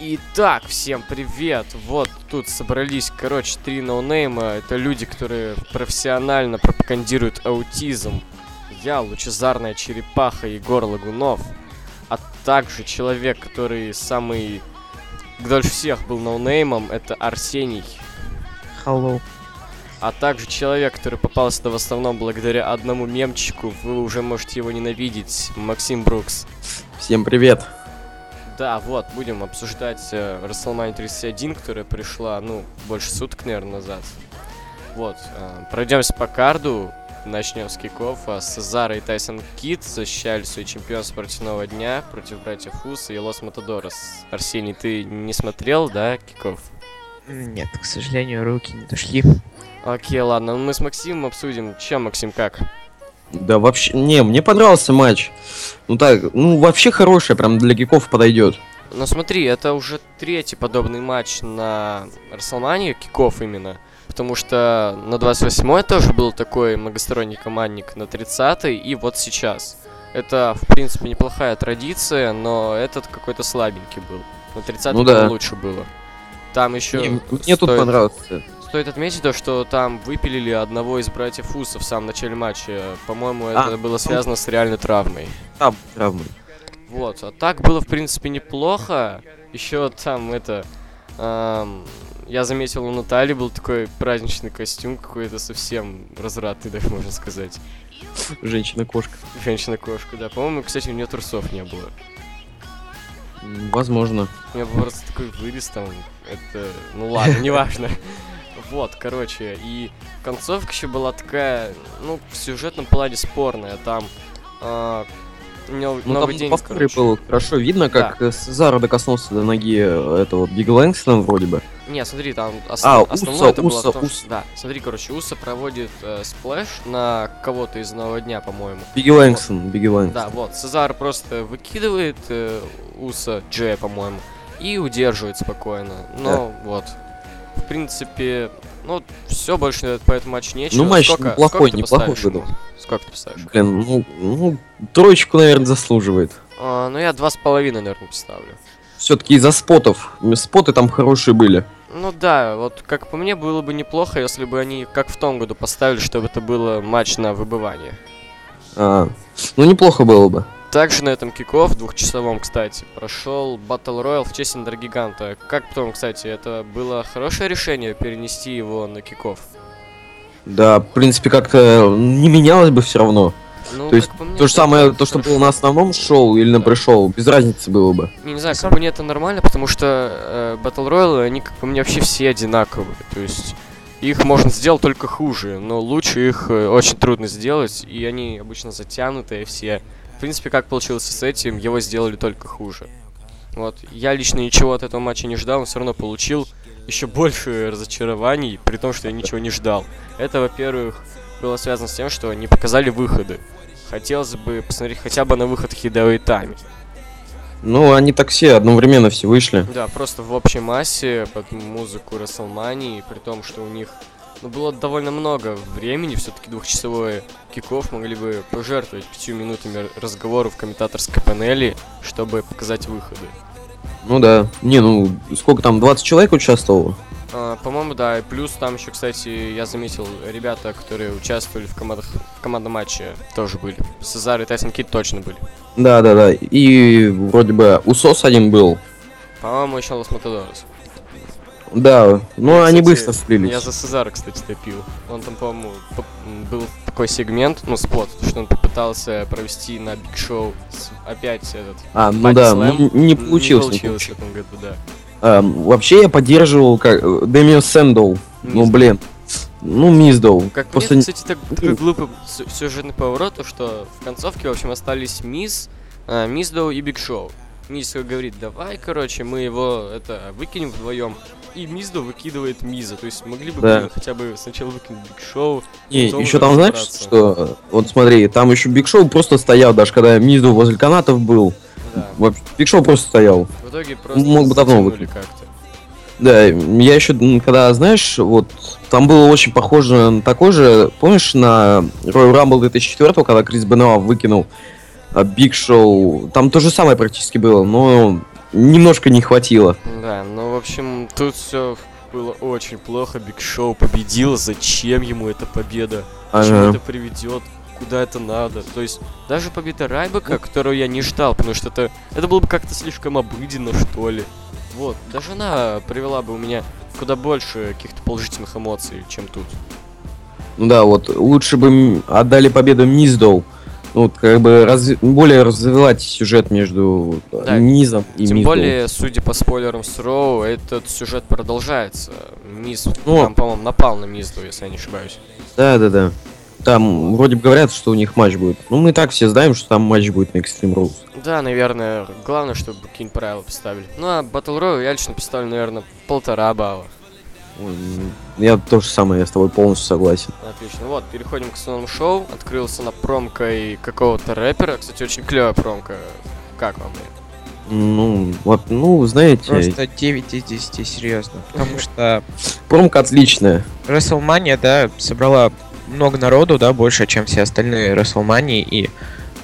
Итак, всем привет! Вот тут собрались, короче, три ноунейма. Это люди, которые профессионально пропагандируют аутизм. Я, лучезарная черепаха Егор Лагунов. А также человек, который самый дольше всех был ноунеймом, это Арсений. Hello. А также человек, который попал сюда в основном благодаря одному мемчику, вы уже можете его ненавидеть, Максим Брукс. Всем привет. Да, вот, будем обсуждать э, WrestleMania 31, которая пришла, ну, больше суток, наверное, назад. Вот, э, пройдемся по карду, начнем с киков. А Сезара и Тайсон Кит защищали свои чемпионства спортивного дня против братьев Уса и Лос Матадорос. Арсений, ты не смотрел, да, киков? Нет, к сожалению, руки не дошли. Окей, ладно, ну мы с Максимом обсудим. Чем, Максим, как? Да вообще, не, мне понравился матч. Ну так, ну вообще хороший, прям для гиков подойдет. Ну смотри, это уже третий подобный матч на WrestleMania, киков именно. Потому что на 28-й тоже был такой многосторонний командник, на 30-й и вот сейчас. Это, в принципе, неплохая традиция, но этот какой-то слабенький был. На 30-й Ну да. лучше было. Там еще Не, мне тут понравился. Стоит отметить то, что там выпилили одного из братьев Уса в самом начале матча. По-моему, А, это было ну- связано с реальной травмой. Там травмы. Вот, а так было, в принципе, неплохо. Еще там это... ам, я заметил, у Натальи был такой праздничный костюм какой-то совсем развратный, даже можно сказать. Женщина-кошка. Женщина-кошка, да. По-моему, кстати, у нее трусов не было. Возможно. У меня просто такой вырез там. Это... Ну ладно, неважно. Вот, короче, и концовка еще была такая, ну, в сюжетном плане спорная. Там у него Ну новый там день, по повторе было хорошо видно, как э, Сезаро докоснулся до ноги э, этого Биг Лэнгстона вроде бы. Не, смотри, там ос- А, основное Уса, это было Уса, том, Уса. что- Да, смотри, короче, Уса проводит э, сплэш на кого-то из нового дня, по-моему. Бигги Лэнгстон, Бигги Лэнгстон. Да, вот, Сезар просто выкидывает э, Уса, Джея, по-моему, и удерживает спокойно. Но вот, в принципе, ну, все больше по этому матчу нечего. Ну, матч Сколько- неплохой, сколько неплохой выдал. Сколько ты поставишь? Блин, ну, ну, троечку, наверное, заслуживает. А, ну, я два с половиной, наверное, поставлю. Все-таки из-за спотов. Споты там хорошие были. Ну да, вот как по мне было бы неплохо, если бы они как в том году поставили, чтобы это было матч на выбывание. А, ну, неплохо было бы. Также на этом киков, двухчасовом, кстати, прошел Battle Royale в честь Гиганта. Как потом, кстати, это было хорошее решение перенести его на киков? Да, в принципе, как-то не менялось бы все равно. Ну, То есть мне, То же самое, то, что хорошо. было на основном шоу или на Да. пришел, без разницы было бы. Не, не знаю, как по мне это нормально, потому что э, Battle Royale, они, как по мне, вообще все одинаковые. То есть их можно сделать только хуже, но лучше их э, очень трудно сделать, и они обычно затянутые все. В принципе, как получилось с этим, его сделали только хуже. Вот, я лично ничего от этого матча не ждал, но все равно получил еще больше разочарований, при том, что я ничего не ждал. Это, во-первых, было связано с тем, что не показали выходы. Хотелось бы посмотреть хотя бы на выход Хидео и Тами. Ну, они так все одновременно все вышли. Да, просто в общей массе под музыку Расселмании, при том, что у них ну, было довольно много времени, все-таки двухчасовой киков могли бы пожертвовать пятью минутами разговоров в комментаторской панели, чтобы показать выходы. Ну да. Не, ну, сколько там, 20 человек участвовало? А, по-моему, да, и плюс там еще, кстати, я заметил, ребята, которые участвовали в, командах, в командном матче, тоже были. Сезар и Тайсон Кит точно были. Да, да, да. И вроде бы Усос один был. По-моему, еще Los Matadores. Да, но Я, они кстати, быстро слились. Я за Сезара, кстати, топил. Он там, по-моему, был такой сегмент, ну, спот, что он попытался провести на Биг Шоу опять этот... А, ну да, slam. ну, не получилось. Не получилось в этом году, да. А, вообще я поддерживал как Дэмиена Сэндоу. Ну, Миз. блин. Ну, Миздоу. Как Просто мне, не- кстати, так, такой глупый сю- сюжетный поворот, то, что в концовке, в общем, остались Миз, а, Миздоу и Биг Шоу. Миз говорит, давай, короче, мы его это выкинем вдвоем. И Миздоу выкидывает Миза. То есть могли бы Да. блин, хотя бы сначала выкинуть Биг Шоу. Не, еще там, знаешь, что... Вот смотри, там еще Биг Шоу просто стоял, даже когда Миздоу возле канатов был. Да. Вообще, Биг Шоу просто стоял. В итоге просто Мог бы давно выкинуть. как-то. Да, я еще, когда, знаешь, вот, там было очень похоже на такой же, помнишь, на Royal Rumble 2004, когда Крис Бенуа выкинул Биг Шоу, там то же самое практически было, но немножко не хватило. Да, ну, в общем, тут все было очень плохо. Биг Шоу победил. Зачем ему эта победа? К чему Ага. это приведет? Куда это надо? То есть, даже победа Райбека, которую я не ждал, потому что это, это было бы как-то слишком обыденно, что ли. Вот, даже она привела бы у меня куда больше каких-то положительных эмоций, чем тут. Ну да, вот лучше бы отдали победу Миздоу. Вот как бы разви- более развивать сюжет между Да, Низом и Тем Миздоу. более, судя по спойлерам с Роу, этот сюжет продолжается. Мисс, Ну. там, по-моему, напал на Мизду, если я не ошибаюсь. Да, да, да. Там вроде бы говорят, что у них матч будет. Ну, мы и так все знаем, что там матч будет на Extreme Rules. Да, наверное, главное, чтобы какие-нибудь правила поставили. Ну, а Battle Royale я лично поставлю, наверное, полтора балла. Я то же самое, я с тобой полностью согласен. Отлично. Вот, переходим к основному шоу. Открылся на промкой какого-то рэпера. Кстати, очень клевая промка. Как вам? Ну, вот, ну, знаете, Просто 9 из 10, серьезно. Потому что промка отличная. WrestleMania, да, собрала много народу, да, больше, чем все остальные WrestleMania, и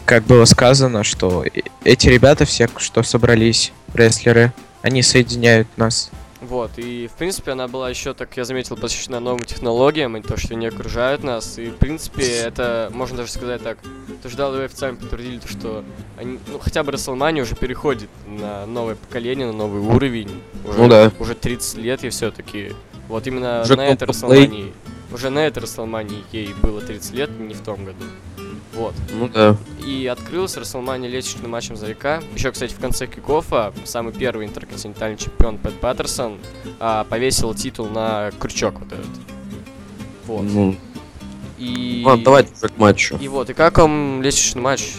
как было сказано, что э- эти ребята все, что собрались, рестлеры, они соединяют нас. Вот, и в принципе она была еще, так я заметил, посвящена новым технологиям и то, что они окружают нас. И в принципе это, можно даже сказать так, то, что WWE официально подтвердили, то, что они, ну хотя бы WrestleMania уже переходит на новое поколение, на новый уровень. Уже, Ну да. Уже 30 лет и все-таки. Вот именно Уже на этой. WrestleMania. Уже на этой WrestleMania ей было 30 лет, не в том году. Вот. Ну да. И открылся WrestleMania лестничным матчем за века. Еще, кстати, в конце кикоффа самый первый интерконтинентальный чемпион Пэт Паттерсон а, повесил титул на крючок вот этот. Вот. Ну, И... ладно, давайте к матчу. И вот, и как вам лестничный матч?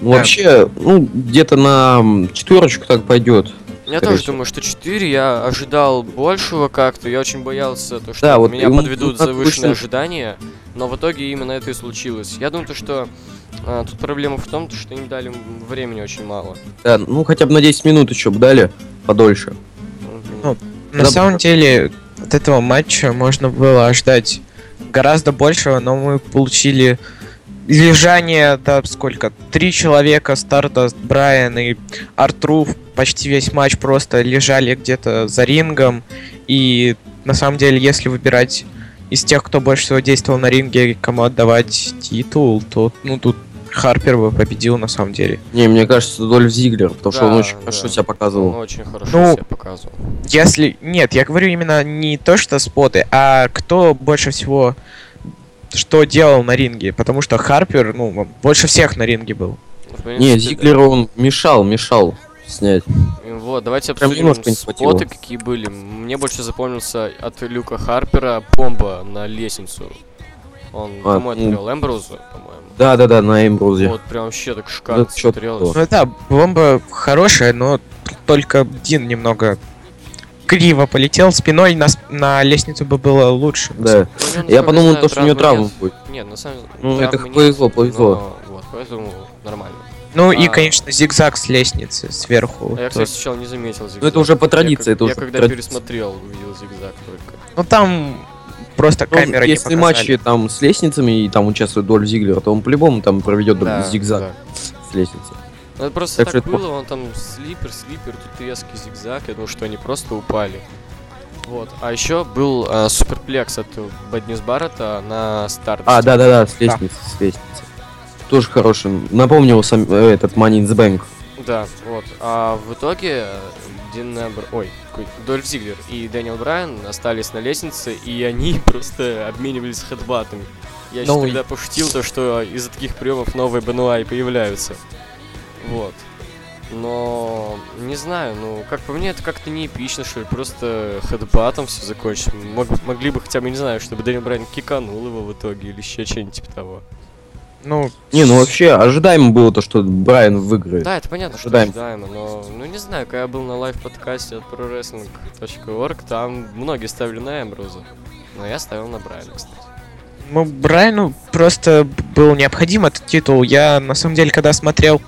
Ну, Да. вообще, ну, где-то на четверочку так пойдет. Я тоже всего. думаю, что 4, я ожидал большего как-то, я очень боялся, то, что Да, вот меня подведут так завышенные вышло. ожидания, но в итоге именно это и случилось. Я думаю, то, что а, тут проблема в том, то, что им дали времени очень мало. Да, ну, хотя бы на 10 минут еще бы дали подольше. Ну, На Да, самом деле, от этого матча можно было ожидать гораздо большего, но мы получили лежание, да, сколько? Три человека, Стардаст, Брайан и Артруф почти весь матч просто лежали где-то за рингом. И на самом деле, если выбирать из тех, кто больше всего действовал на ринге, кому отдавать титул, то, ну, тут Харпер бы победил на самом деле. Не, мне кажется, Дольф Зиглер, потому что он Да, очень да. хорошо себя Он показывал. очень хорошо Ну, себя показывал. Если... Нет, я говорю именно не то, что споты, а кто больше всего что делал на ринге. Потому что Харпер, ну, он больше всех на ринге был. Не, Зиглер он мешал, мешал снять. Вот, давайте обсудим споты, какие были. Мне больше запомнился от Люка Харпера бомба на лестницу. Он А, кому ну. привел? Эмбрузу, по-моему. Да, да, да, на Эмбрузе. Вот прям вообще так шикарно Да смотрелось. Ну да, бомба хорошая, но только Дин немного криво полетел. Спиной на, на лестницу бы было лучше. Да. Ну, Я подумал, знаю, то, что у него травма нет. будет. Нет, на самом деле. Ну, это повезло, повезло. но Вот, поэтому нормально. Ну и, А. конечно, зигзаг с лестницы сверху. А я, кстати, сначала не заметил зигзаг. Ну, это уже по Я традиции, как- это Я уже когда традиции. пересмотрел, увидел зигзаг только. Ну там просто Ну, камера не если показали. матчи там с лестницами и там участвует Дольф Зиглер, то он по-любому там проведет Да, зигзаг да. с лестницы. Ну, это просто Так так, что это было, он там слипер, слипер, тут резкий зигзаг, я думал, что они просто упали. Вот. А еще был а, суперплекс от Bad News Барретта на старт. А, да-да-да, с лестницы, с лестницы. Тоже хороший. Напомнил сам э, этот Money in the Bank. Да, вот. А в итоге Дин Эмбр, ой, Дольф Зиглер и Дэниел Брайан остались на лестнице, и они просто обменивались хедбатами. Я еще Ну тогда пошутил то, что из-за таких приемов новые Бенуа и появляются. Вот. Но не знаю, ну как по мне это как-то не эпично, что ли, просто хедбатом все закончить. Мог- могли бы хотя бы, не знаю, чтобы Дэниел Брайан киканул его в итоге или еще что-нибудь типа того. Ну, Не, ну вообще ожидаемо было то, что Брайан выиграет. Да, это понятно, что Ожидаем. ожидаемо, но, ну не знаю, когда я был на лайв-подкасте от prowrestling.org, там многие ставили на Эмбруза, но я ставил на Брайана, кстати. Ну, Брайану просто был необходим этот титул. Я, на самом деле, когда смотрел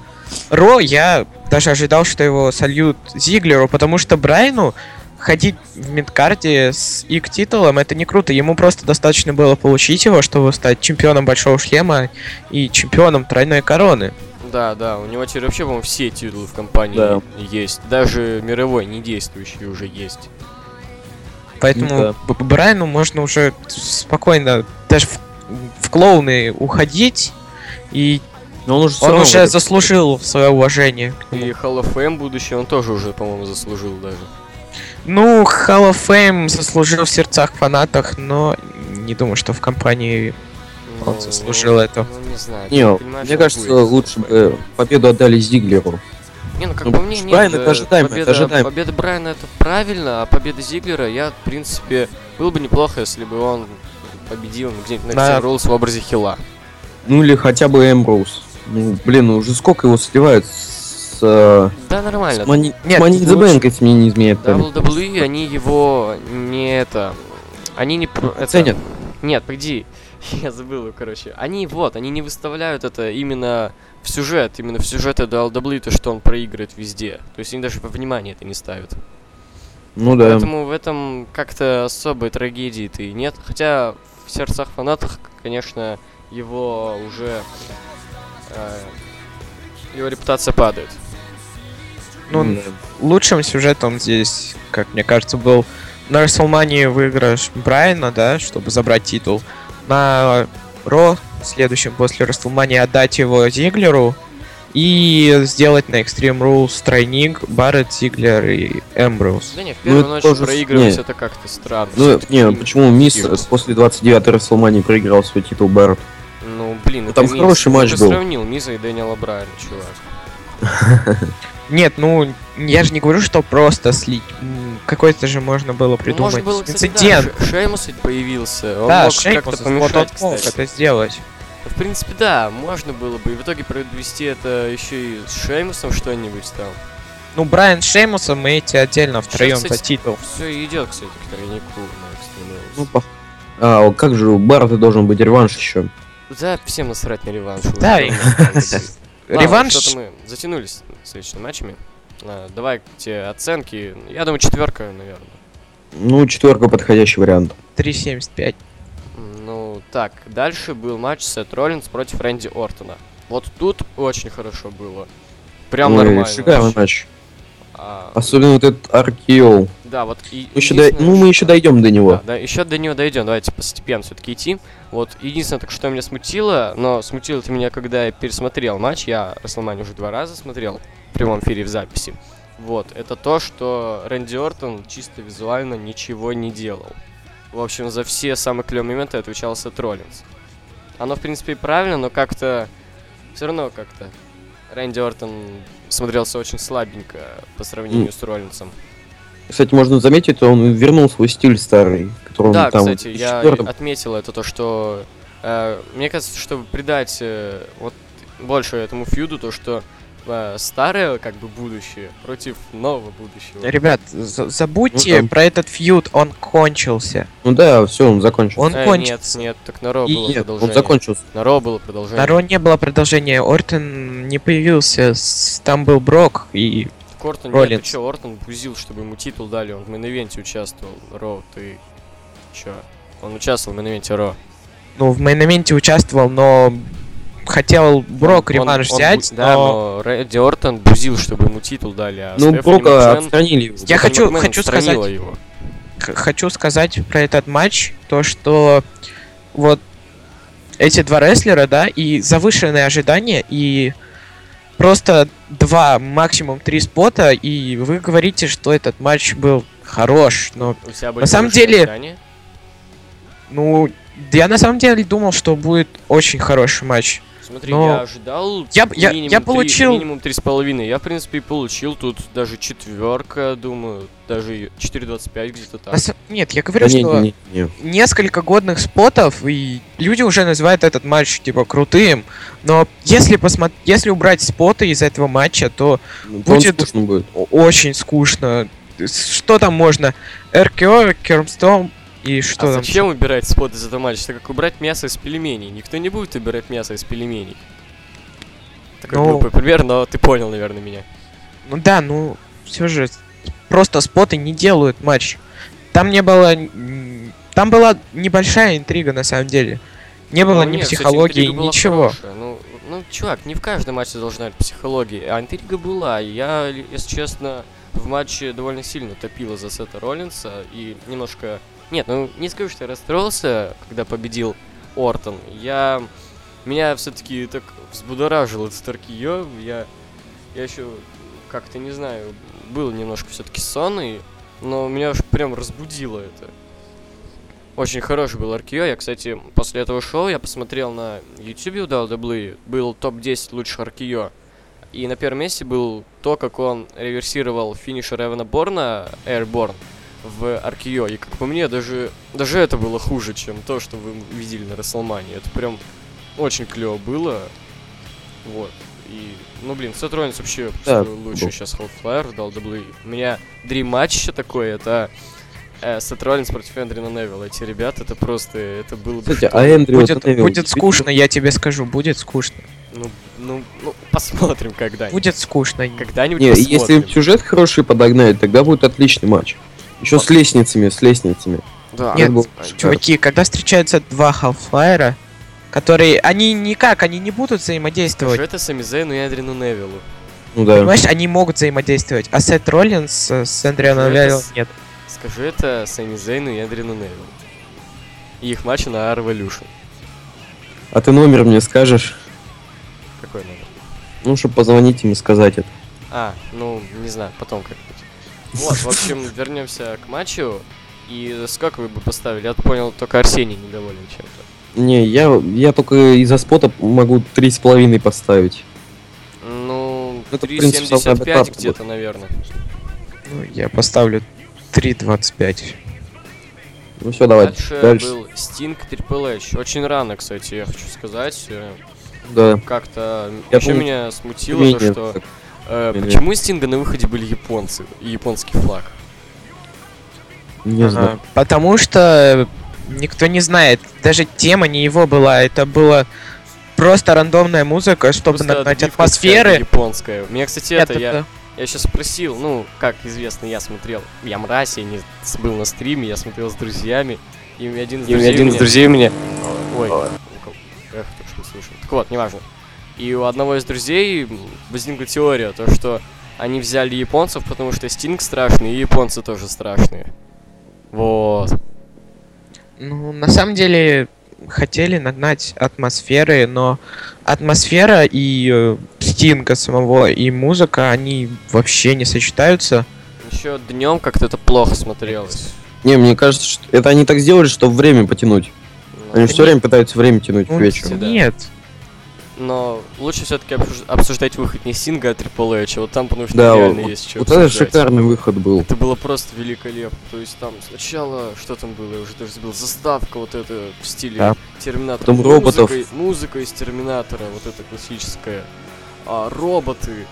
Ро, я даже ожидал, что его сольют Зиглеру, потому что Брайану ходить в мидкарде с их титулом, это не круто. Ему просто достаточно было получить его, чтобы стать чемпионом Большого Шлема и чемпионом Тройной Короны. Да, да, у него теперь вообще, по-моему, все титулы в компании Да. есть. Даже мировой, не действующий уже есть. Поэтому Да. Брайану можно уже спокойно даже в, в клоуны уходить, и Но он уже, он уже заслужил свое уважение. И Hall of Fame будущее он тоже уже, по-моему, заслужил даже. Ну, Hall of Fame заслужил в сердцах фанатах, но не думаю, что в компании Он Ну, заслужил это. Ну, не знаю. Не, мне кажется, будет. лучше бы победу отдали Зиглеру. Не, ну как ну, по мне, с нет, Брайана это ожидаемо, это победа, ожидаемо. победа Брайана это правильно, а победа Зиглера, я, в принципе, было бы неплохо, если бы он победил где-нибудь на Extreme Rules в образе Хила. Ну или хотя бы Эмброуз. Ну, блин, ну уже сколько его сливают с... э, Да, нормально. с Money, Нет, in the лучше- Bank, если мне не изменяет память. WWE, они его не это... Они не... про- это- Ценят. Нет, погоди. Я забыл, его, короче. Они вот, они не выставляют это именно в сюжет, именно в сюжет WWE, то, что он проигрывает везде. То есть они даже во внимание это не ставят. Ну да. Поэтому в этом как-то особой трагедии-то и нет. Хотя в сердцах фанатов, конечно, его уже... э, его репутация падает. Ну, М, лучшим сюжетом здесь, как мне кажется, был на WrestleMania выигрыш Брайана, да, чтобы забрать титул. На Ро, следующем после WrestleMania, отдать его Зиглеру. И сделать на Extreme Rules тройник Барретт, Зиглер и Эмброуз. Да не, в Ну, первую это ночь тоже проигрывать не. это как-то странно. Ну, не, почему Мисс Хилс. после 29-й Расселмании проиграл свой титул Барретт? Ну, блин, Ну, там хороший матч был. сравнил Миза и Дэниела Брайана, чувак. Нет, ну, я же не говорю, что просто слить. Какой-то же можно было Ну, придумать Может было, кстати, инцидент. да, Ше- Шеймус ведь появился. Он да, мог Шеймус, как-то вот он помешать, мог кстати. это сделать. В принципе, да, можно было бы. И в итоге провести это еще и с Шеймусом что-нибудь там. Ну, Брайан с Шеймусом и эти отдельно втроем за кстати, титул. Все идет, кстати, к тройнику. Ну, по- А, как же у Барретта должен быть реванш еще? Да, всем насрать на реванш. Да, Ладно, Реванш что-то мы затянулись с следующими матчами. А, давай те оценки. Я думаю, четверка, наверное. Ну, четверка подходящий вариант. 3.75. Ну, так, дальше был матч Сет Роллинс против Рэнди Ортона. Вот тут очень хорошо было. Прям Ой, нормально. Шикарный матч. А, Особенно вот этот RKO. да, вот и Мы еще до- Ну, мы еще дойдем до него. Да, да, еще до него дойдем. Давайте постепенно все-таки идти. Вот единственное, так что меня смутило, но смутило это меня, когда я пересмотрел матч. Я Расселмани уже два раза смотрел в прямом эфире в записи. Вот, это то, что Рэнди Ортон чисто визуально ничего не делал. В общем, за все самые клевые моменты отвечал Сет Роллинс. Оно, в принципе, и правильно, но как-то... Все равно как-то Рэнди Ортон смотрелся очень слабенько по сравнению М. с Роллинсом. Кстати, можно заметить, он вернул свой стиль старый, который он Да, там кстати, в я отметил это то, что э, мне кажется, чтобы придать э, вот больше этому фьюду, то что э, старое как бы будущее против нового будущего. Ребят, за- забудьте Ну да. про этот фьюд, он кончился. Ну да, все, он закончился. Он Э, нет, кончился. нет, так на Ро И- было Нет, продолжение. он закончился. На Ро было продолжение. На Ро не было продолжения, Ортон не появился, там был Брок и... Так Ортон, нет, Роллинс. ты чё, Ортон бузил, чтобы ему титул дали, он в мейн-ивенте участвовал. Ро, ты чё? Он участвовал в мейн-ивенте Ро. Ну, в мейн участвовал, но хотел Брок Он- он- реванш он взять, бу- Да, но... но Рэнди Ортон бузил, чтобы ему титул дали, а Ну, Стефани Брока Макмен- отстранили его. Я хочу- Макмен хочу сказать- его. хочу сказать про этот матч, то что вот эти два рестлера, да, и завышенные ожидания, и просто два, максимум три спота, и вы говорите, что этот матч был хорош, но, У На самом деле- ожидания? ну, я на самом деле думал, что будет очень хороший матч. Смотри, но- я ожидал Я я- минимум я получил- минимум три с половиной. Я, в принципе, и получил тут даже четверка, думаю, даже 4.25 где-то так. На са- Нет, я говорю, Да не, что не, не. несколько годных спотов, и люди уже называют этот матч, типа, крутым, но если посмотреть, если убрать споты из этого матча, то Ну, Будет- скучно будет. Очень скучно. Что там можно? РКО, Кермстом и что а там? зачем убирать спот из этого матча? Это как убрать мясо из пельменей. Никто не будет убирать мясо из пельменей. Такой Ну- глупый пример, но ты понял, наверное, меня. Ну да, ну все же просто споты не делают матч. Там не было... Там была небольшая интрига на самом деле. Не было Ну, ни нет, кстати, психологии, была ничего. хорошая. Ну, ну, чувак, не в каждом матче должна быть психология, а интрига была. Я, ли- если честно, в матче довольно сильно топила за Сета Роллинса и немножко... Нет, ну не скажу, что я расстроился, когда победил Ортон. Я... Меня все-таки так взбудоражил этот Аркиё. Я... Я еще как-то, не знаю, был немножко все-таки сонный, но меня аж прям разбудило это. Очень хороший был Аркио. Я, кстати, после этого шоу я посмотрел на YouTube у WWE. Был топ-10 лучших Аркио. И на первом месте был то, как он реверсировал финишер Эвана Борна, Airborne, в Аркио. И как по мне, даже, даже это было хуже, чем то, что вы видели на Расселмане. Это прям очень клево было. Вот. И, ну блин, Сет Роллинс вообще Да, лучший был. сейчас Hellfire в WWE. У меня дрим матч еще такой, это э, Сет Роллинс против Эндрина Невилла. Эти ребята, это просто, это было бы Кстати, а Эндрю... Будет, вот Невилл будет скучно, я тебе скажу, будет скучно. Ну, ну, ну, посмотрим когда-нибудь. Будет скучно. Когда-нибудь Не, посмотрим. если им сюжет хороший подогнать, тогда будет отличный матч. Еще с лестницами, с лестницами. Да, Нет, был Чуваки, когда встречаются два Half-Fire, которые... Они никак, они не будут взаимодействовать. Скажи это Сами Зейну и Эдрину Невиллу. Ну да. Понимаешь, они могут взаимодействовать, а Сет Роллинс э, с Эндрианом Это Невиллом нет. Скажи это Сами Зейну и Эдрину Невиллу. И их матчи на Revolution. А ты номер мне скажешь? Какой номер? Ну, чтобы позвонить им и сказать это. А, ну, не знаю, потом как-нибудь. Вот, в общем, вернемся к матчу. И сколько вы бы поставили? Я понял, только Арсений недоволен чем-то. Не, я, я только из-за спота могу три с половиной поставить. Ну, Это, в принципе, самое 3.75 адекватное где-то, наверное. Ну, я поставлю 3.25. Ну все, давай. Дальше, Дальше. был Sting Triple H. Очень рано, кстати, я хочу сказать. э, Да. Как-то Я еще помню, меня смутило то, что так. Э, почему у Стинга на выходе были японцы и японский флаг. Не знаю. А, Потому что никто не знает. Даже тема не его была. Это было просто рандомная музыка, чтобы Просто нагнать атмосферы. Японская. Меня, кстати, это я, я сейчас спросил, ну, как известно, я смотрел, я мразь, я не был на стриме, я смотрел с друзьями, и один из И друзей один из мне- друзей мне... Ой, у эх, только что слышал. Так вот, неважно. И у одного из друзей возникла теория, то что они взяли японцев, потому что Стинг страшный, и японцы тоже страшные. Вот. Ну, на самом деле, хотели нагнать атмосферы, но атмосфера и э, Стинга самого, и музыка, они вообще не сочетаются. Еще днем как-то это плохо смотрелось. Не, мне кажется, что это они так сделали, чтобы время потянуть. Ну, Они все время пытаются время тянуть Ну, к вечеру. да. Но лучше все-таки обсуждать выход не Стинга, а Triple H, а вот там, потому что Да, реально вот, есть что вот это обсуждать. шикарный выход был. Это было просто великолепно. То есть там сначала, что там было, я уже даже забыл, заставка вот эта в стиле Да. Терминатора. Потом роботов. Музыка, музыка из Терминатора, вот эта классическая. А, роботы.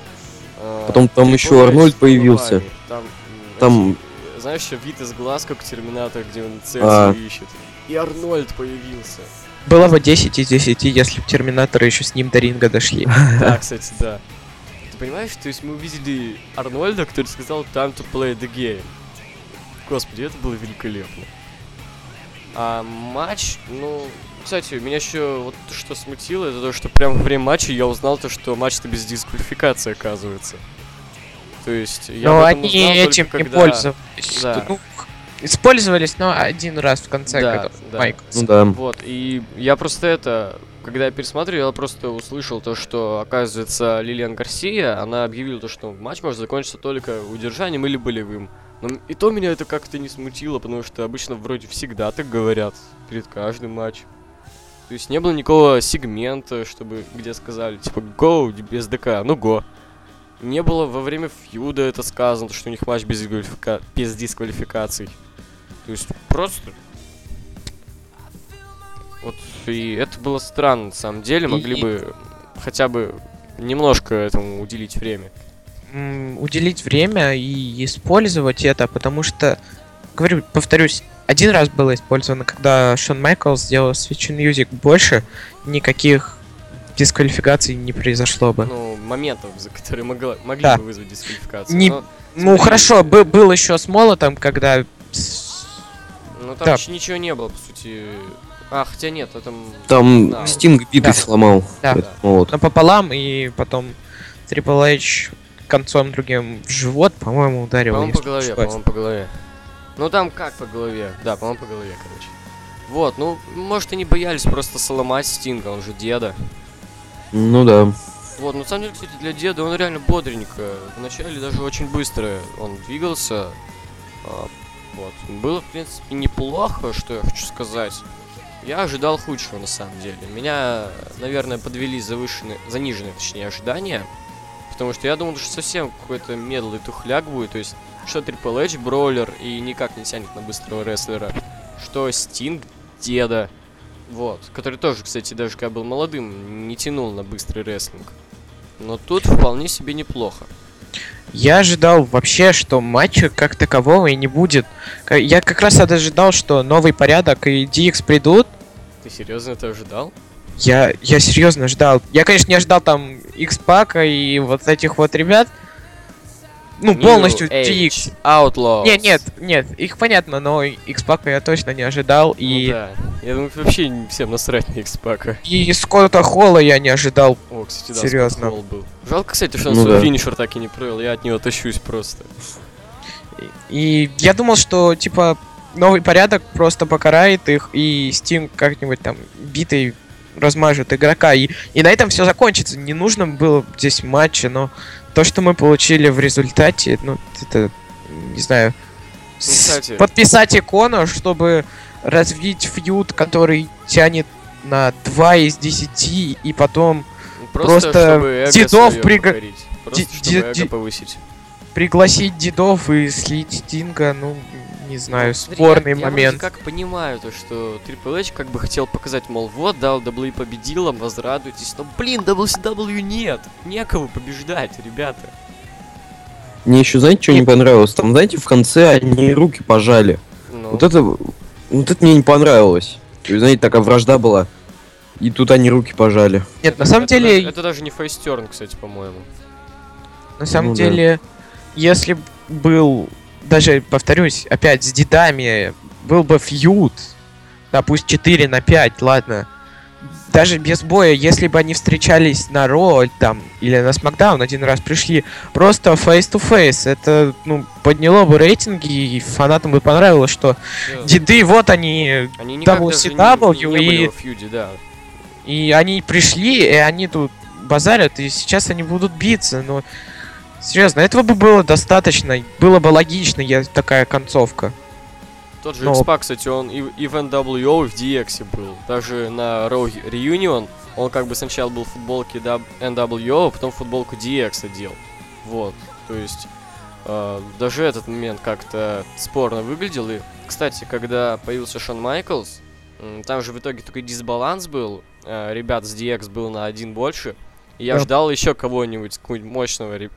а, Потом там Triple еще H Арнольд появился. Там, Там- знаешь, вид из глаз, как Терминатор, где он цель А. ищет. И Арнольд появился. Было бы 10 из 10, если бы Терминаторы еще с ним до ринга дошли. Да, кстати, да. Ты понимаешь, то есть мы увидели Арнольда, который сказал time to play the game. Господи, это было великолепно. А матч, ну, кстати, меня еще вот что смутило, это то, что прямо во время матча я узнал то, что матч-то без дисквалификации оказывается. То есть я но об этом они узнал только этим не когда- пользовались. Да. Ну, использовались, но один раз в конце, Да, когда да. Майк. Ну да. Вот, и я просто это, когда я пересматривал, я просто услышал то, что, оказывается, Лилиан Гарсия, она объявила то, что матч может закончиться только удержанием или болевым. Но и то меня это как-то не смутило, потому что обычно вроде всегда так говорят перед каждым матчем. То есть не было никакого сегмента, чтобы где сказали, типа, go без ДК, ну го. Не было во время фьюда это сказано, что у них матч без, дисквалифика- без дисквалификаций. То есть просто вот и это было странно, на самом деле. Могли И- бы хотя бы немножко этому уделить время. уделить время и использовать это, потому что, говорю, повторюсь, один раз было использовано, когда Шон Майклс сделал Switch Music больше, никаких дисквалификаций не произошло бы. Ну, моментов, за которые могла- могли Да. бы вызвать дисквалификацию. Не- Но Ну хорошо, бы- был еще с молотом, когда... с- Ну там Да. ещё ничего не было, по сути. А, хотя нет, это... м, Там Да. Стинг битой Да. сломал. Да. этот молот. напополам, и потом Triple H концом другим в живот, по-моему, ударил. По-моему, по голове, по-моему, по голове. Ну там как по голове? Да, по-моему, по голове, короче. Вот, ну, может, они боялись просто сломать Стинга, он же деда. Ну да. Вот, ну, на самом деле, кстати, для деда он реально бодренько. Вначале даже очень быстро он двигался. Вот. Было, в принципе, неплохо, что я хочу сказать. Я ожидал худшего, на самом деле. Меня, наверное, подвели завышенные, заниженные, точнее, ожидания. Потому что я думал, что совсем какой-то медлый тухляк будет. То есть, что Triple H броулер и никак не тянет на быстрого рестлера. Что Стинг деда. Вот. Который тоже, кстати, даже когда был молодым, не тянул на быстрый рестлинг. Но тут вполне себе неплохо. Я ожидал вообще, что матча как такового и не будет. К- Я как раз ожидал, что новый порядок и DX придут. Ты серьезно это ожидал? Я, я серьезно ждал. Я, конечно, не ожидал там X-Пака и вот этих вот ребят. Ну, New полностью Age DX. Outlaws. Нет, нет, нет, их понятно, но X-Пака я точно не ожидал. Ну И, да. Я думаю, вообще не всем насрать на X-Пака. и Скотта Холла я не ожидал. О, кстати, да, Серьезно. Скотт Холл был. Жалко, кстати, что он Ну свой да. финишер так и не провел. Я от него тащусь просто. И я думал, что, типа, новый порядок просто покарает их, и Steam как-нибудь там битой размажет игрока. И, и на этом все закончится. Не нужно было здесь матча, но то, что мы получили в результате, ну, это, не знаю, кстати. подписать икону, чтобы развить фьюд, который тянет на 2 из 10, и потом Ну, Просто, Просто дедов покорить. Просто, чтобы эго повысить. пригласить дедов и слить Стинга, ну, не знаю, Смотри, спорный я, я момент. вроде как понимаю то, что Triple H как бы хотел показать, мол, вот, да, WWE победила, возрадуйтесь, но, блин, WCW нет, некого побеждать, ребята. Мне еще, знаете, что не понравилось? Там, знаете, в конце они руки пожали. Ну, Вот это... Вот это мне не понравилось. Есть, знаете, такая вражда была. И тут они руки пожали. Нет, на самом это деле, это даже не фейстерн, кстати, по-моему. на самом Ну да. деле, если б был, даже повторюсь, опять с дедами, был бы фьюд, да, пусть 4 на 5, ладно. Даже без боя, если бы они встречались на Ро там или на Смакдаун один раз пришли, просто face-to-face, это, ну, подняло бы рейтинги, и фанатам бы понравилось, что Да. деды, вот они, Они даже не- WCW не, не были и- фьюде, да. И они пришли, и они тут базарят, и сейчас они будут биться, но... Серьезно, этого бы было достаточно, было бы логично, я такая концовка. Тот же X-Pac, кстати, он и, и в NWO, и в DX был. Даже на Raw Reunion он как бы сначала был в футболке NWO, а потом футболку DX одел. Вот, то есть э, даже этот момент как-то спорно выглядел. И, кстати, когда появился Шон Майклс, там же в итоге такой дисбаланс был. Э, ребят с DX был на один больше. И я Да. ждал еще кого-нибудь, какого-нибудь мощного ре-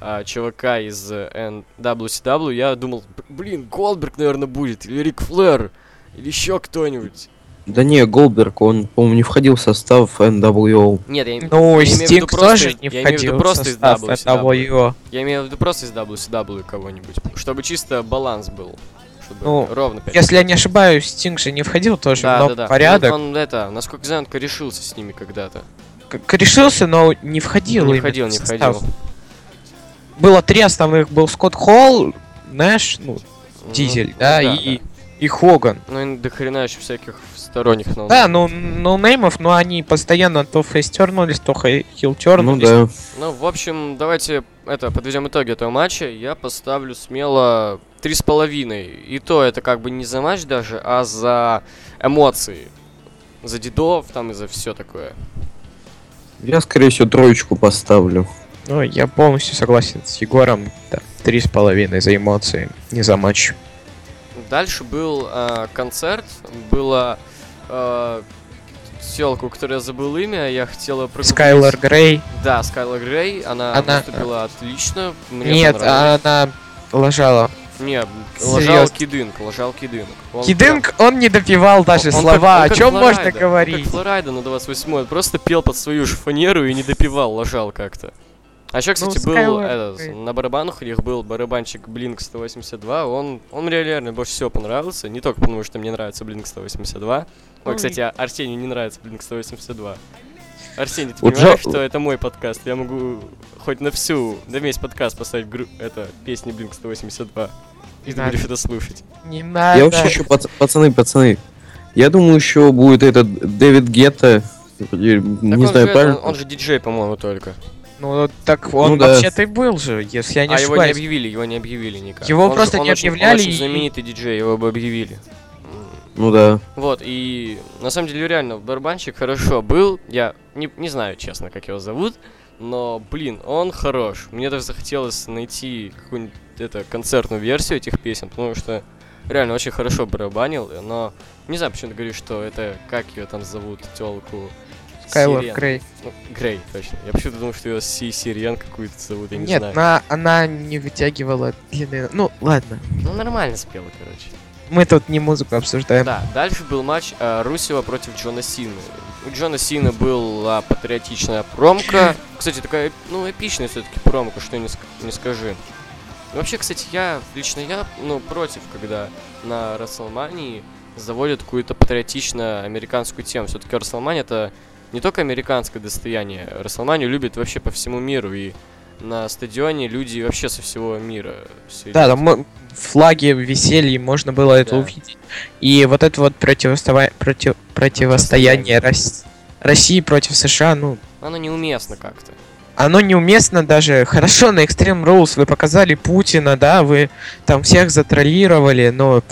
а, чувака из э, N- WCW, я думал, «Б- блин, Голдберг, наверное, будет, или Рик Флэр, или еще кто-нибудь. Да не, Голдберг, он, по-моему, не входил в состав NWO. Нет, я, Ну, я имею в виду Стинг просто не я имею в виду в просто из WCW. NWO. я имею в виду просто из WCW кого-нибудь, чтобы чисто баланс был. Чтобы Ну, ровно пять Если я не ошибаюсь, Стинг же не входил тоже да, в да, да. порядок. Он, он это, насколько знаю, он корешился с ними когда-то. Как решился, но не входил не входил, в не состав. входил. Было три основных, был Скотт Холл, Нэш, ну, Ну, Дизель, ну да, и, и Хоган. Ну и до хрена еще всяких сторонних ноунеймов. Да, ну, ноунеймов, но они постоянно то фейс тёрнулись, то хил Ну да. Ну, в общем, давайте это подведем итоги этого матча. Я поставлю смело три с половиной. И то это как бы не за матч даже, а за эмоции. За дедов там и за все такое. Я, скорее всего, троечку поставлю. Ну, я полностью согласен с Егором. Да, три с половиной за эмоции, не за матч. Дальше был э, концерт. Было э, селку, которую я забыл имя. Я хотела прогуглить. Скайлор Грей. Да, Скайлор Грей. Она, Она- выступила отлично. Мне Нет, она лажала. Не, лажал Кидынг, лажал Кидынг. Он Кидынг, он не допивал даже Он- он слова. как- он О чем Флорайда, можно он говорить? Как Флорайда на 28 он просто пел под свою же фанеру и не допивал, лажал как-то. А еще, кстати, был Skyward этот, на барабанах у них был барабанщик Blink 182. Он, он мне реально больше всего понравился. Не только потому, что мне нравится Blink 182. Ой, Ну кстати, а Арсению не нравится Blink 182. Арсений, ты понимаешь, жал- что это мой подкаст? Я могу хоть на всю, на весь подкаст поставить гру... это песни Blink 182. И Не ты надо. будешь это слушать. Не надо. Я вообще еще, пац- пацаны, пацаны, я думаю, еще будет этот Дэвид Гетта, не Так он знаю, же, правильно? Он, он же диджей, по-моему, только. Ну, так он Ну да. вообще-то и был же, если я не а его не ошибаюсь. объявили, его не объявили никак. Его Он же- просто он не очень- он объявляли очень и- знаменитый диджей, его бы объявили. Ну да. Вот, и на самом деле реально барабанщик хорошо был. Я не, не знаю, честно, как его зовут, но, блин, он хорош. Мне даже захотелось найти какую-нибудь это, концертную версию этих песен, потому что реально очень хорошо барабанил, но не знаю, почему ты говоришь, что это, как ее там зовут, телку Скайлор. Грей. Ну, Грей, точно. Я почему-то думал, что ее Си Сирен какую-то зовут, я не Нет, знаю. она, она не вытягивала длины. Ну, ладно. Ну, нормально спела, короче. Мы тут не музыку обсуждаем. Да, дальше был матч э, Русева против Джона Сины. У Джона Сины была патриотичная промка. Кстати, такая, ну, эпичная все-таки промка, что не, ск- не скажи. Вообще, кстати, я, лично я, ну, против, когда на Расселмании заводят какую-то патриотично американскую тему. Все-таки Расселмания это не только американское достояние. Расселманию любят вообще по всему миру, и на стадионе люди вообще со всего мира. всё Да, там флаги висели, и можно было это Да. увидеть. И вот это вот противостава- против- противостояние Рос- России против США, ну, Оно неуместно как-то. оно неуместно даже. Хорошо, на Extreme Rules вы показали Путина, да, вы там всех затроллировали, но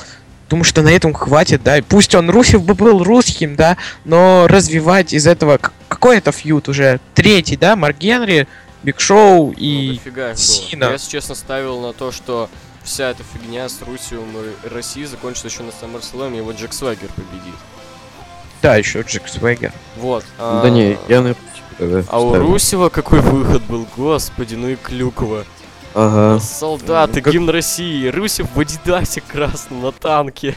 думаю, что на этом хватит, да. И пусть он Русев бы был русским, да, но развивать из этого... Какой это фьют уже? Третий, да? Марк Генри, Биг Шоу Ну, и... было. Сина. Я, если честно, ставил на то, что вся эта фигня с Русью и Россией закончится еще на SummerSlam, и его Джек Свагер победит. Да, еще Джек Свегер. Вот. Да не, я на А у. Русева какой выход был, господи, ну и Клюкова. Ага. Солдаты, Как- гимн России, Русев в Адидасе красном на танке.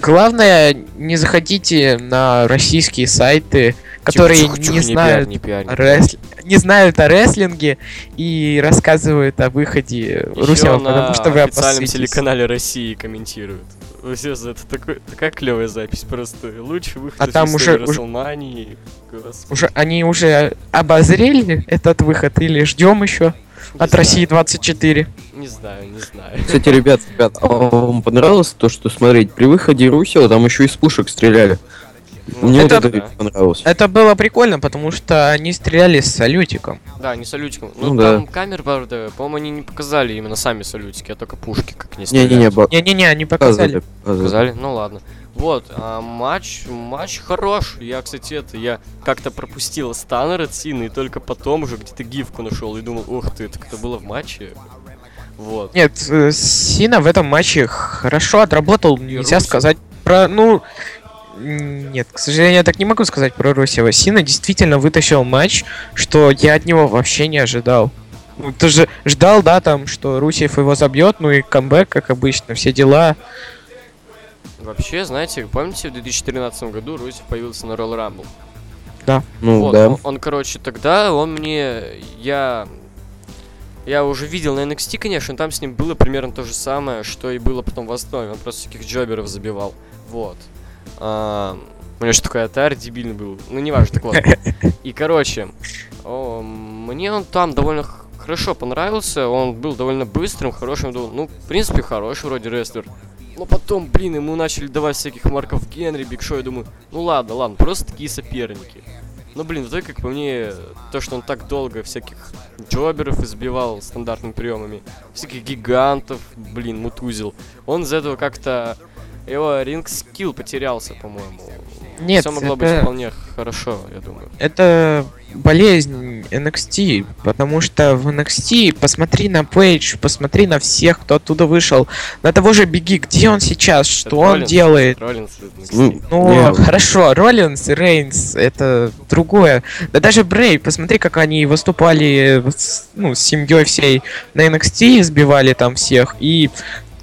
Главное, не заходите на российские сайты, которые Тихо, тихо, не тихо, знают не пиарь, не о пиарь. рес- не знают о рестлинге и рассказывают о выходе Ещё Русева, на потому что вы официальном телеканале России комментируют. Это такой, такая клевая запись просто. Лучший выход А из там уже- уже-. Уже они уже обозрели этот выход или ждем еще Не от знаю, России 24? Не знаю, не знаю. Кстати, ребят, ребят, а вам понравилось то, что смотреть? При выходе Русева там еще из пушек стреляли. Мне Это- вот это понравилось. Это было прикольно, потому что они стреляли с салютиком. Да, не салютиком. Ну, Ну да. там камер, правда, по-моему, они не показали именно сами салютики, а только пушки, как не стреляют. Не-не-не, Не-не-не, они показали. показывали. Показали? Ну ладно. Вот, а матч, матч хорош. Я, кстати, это, я как-то пропустил Станнер от Сины, и только потом уже где-то гифку нашел и думал, ух ты, так это было в матче. Вот. Нет, э, Сина в этом матче хорошо отработал, нельзя Русев. сказать про, ну, нет, к сожалению, я так не могу сказать про Русева. Сина действительно вытащил матч, что я от него вообще не ожидал. Ну, ты же ждал, да, там, что Русев его забьет, ну и камбэк, как обычно, все дела. Вообще, знаете, помните, в 2013 году Русев появился на Royal Rumble? Ну вот, да. он, он, короче, тогда он мне, я, я уже видел на NXT, конечно, там с ним было примерно то же самое, что и было потом в основе, он просто всяких джоберов забивал, вот. А, у него что такой атар дебильный был, ну не важно, так вот. И, короче, о, мне он там довольно хорошо понравился, он был довольно быстрым, хорошим, ну, в принципе, хороший вроде рестлер. Но потом, блин, ему начали давать всяких марков Генри, Биг Шоу, я думаю, ну ладно, ладно, просто такие соперники. Ну, блин, в как по мне, то, что он так долго всяких джоберов избивал стандартными приемами, всяких гигантов, блин, мутузил, он из этого как-то... Его ринг скилл потерялся, по-моему. Нет, Все могло быть это- вполне хорошо, я думаю. Это болезнь NXT, потому что в NXT посмотри на Пейдж, посмотри на всех, кто оттуда вышел, на того же Беги, где он сейчас, что Это он Роллинс, делает. Роллинс. Ну, Ну, Не. хорошо, Роллинс и Рейнс это другое. Да даже Брей, посмотри, как они выступали с, ну, с семьей всей на NXT, сбивали там всех, и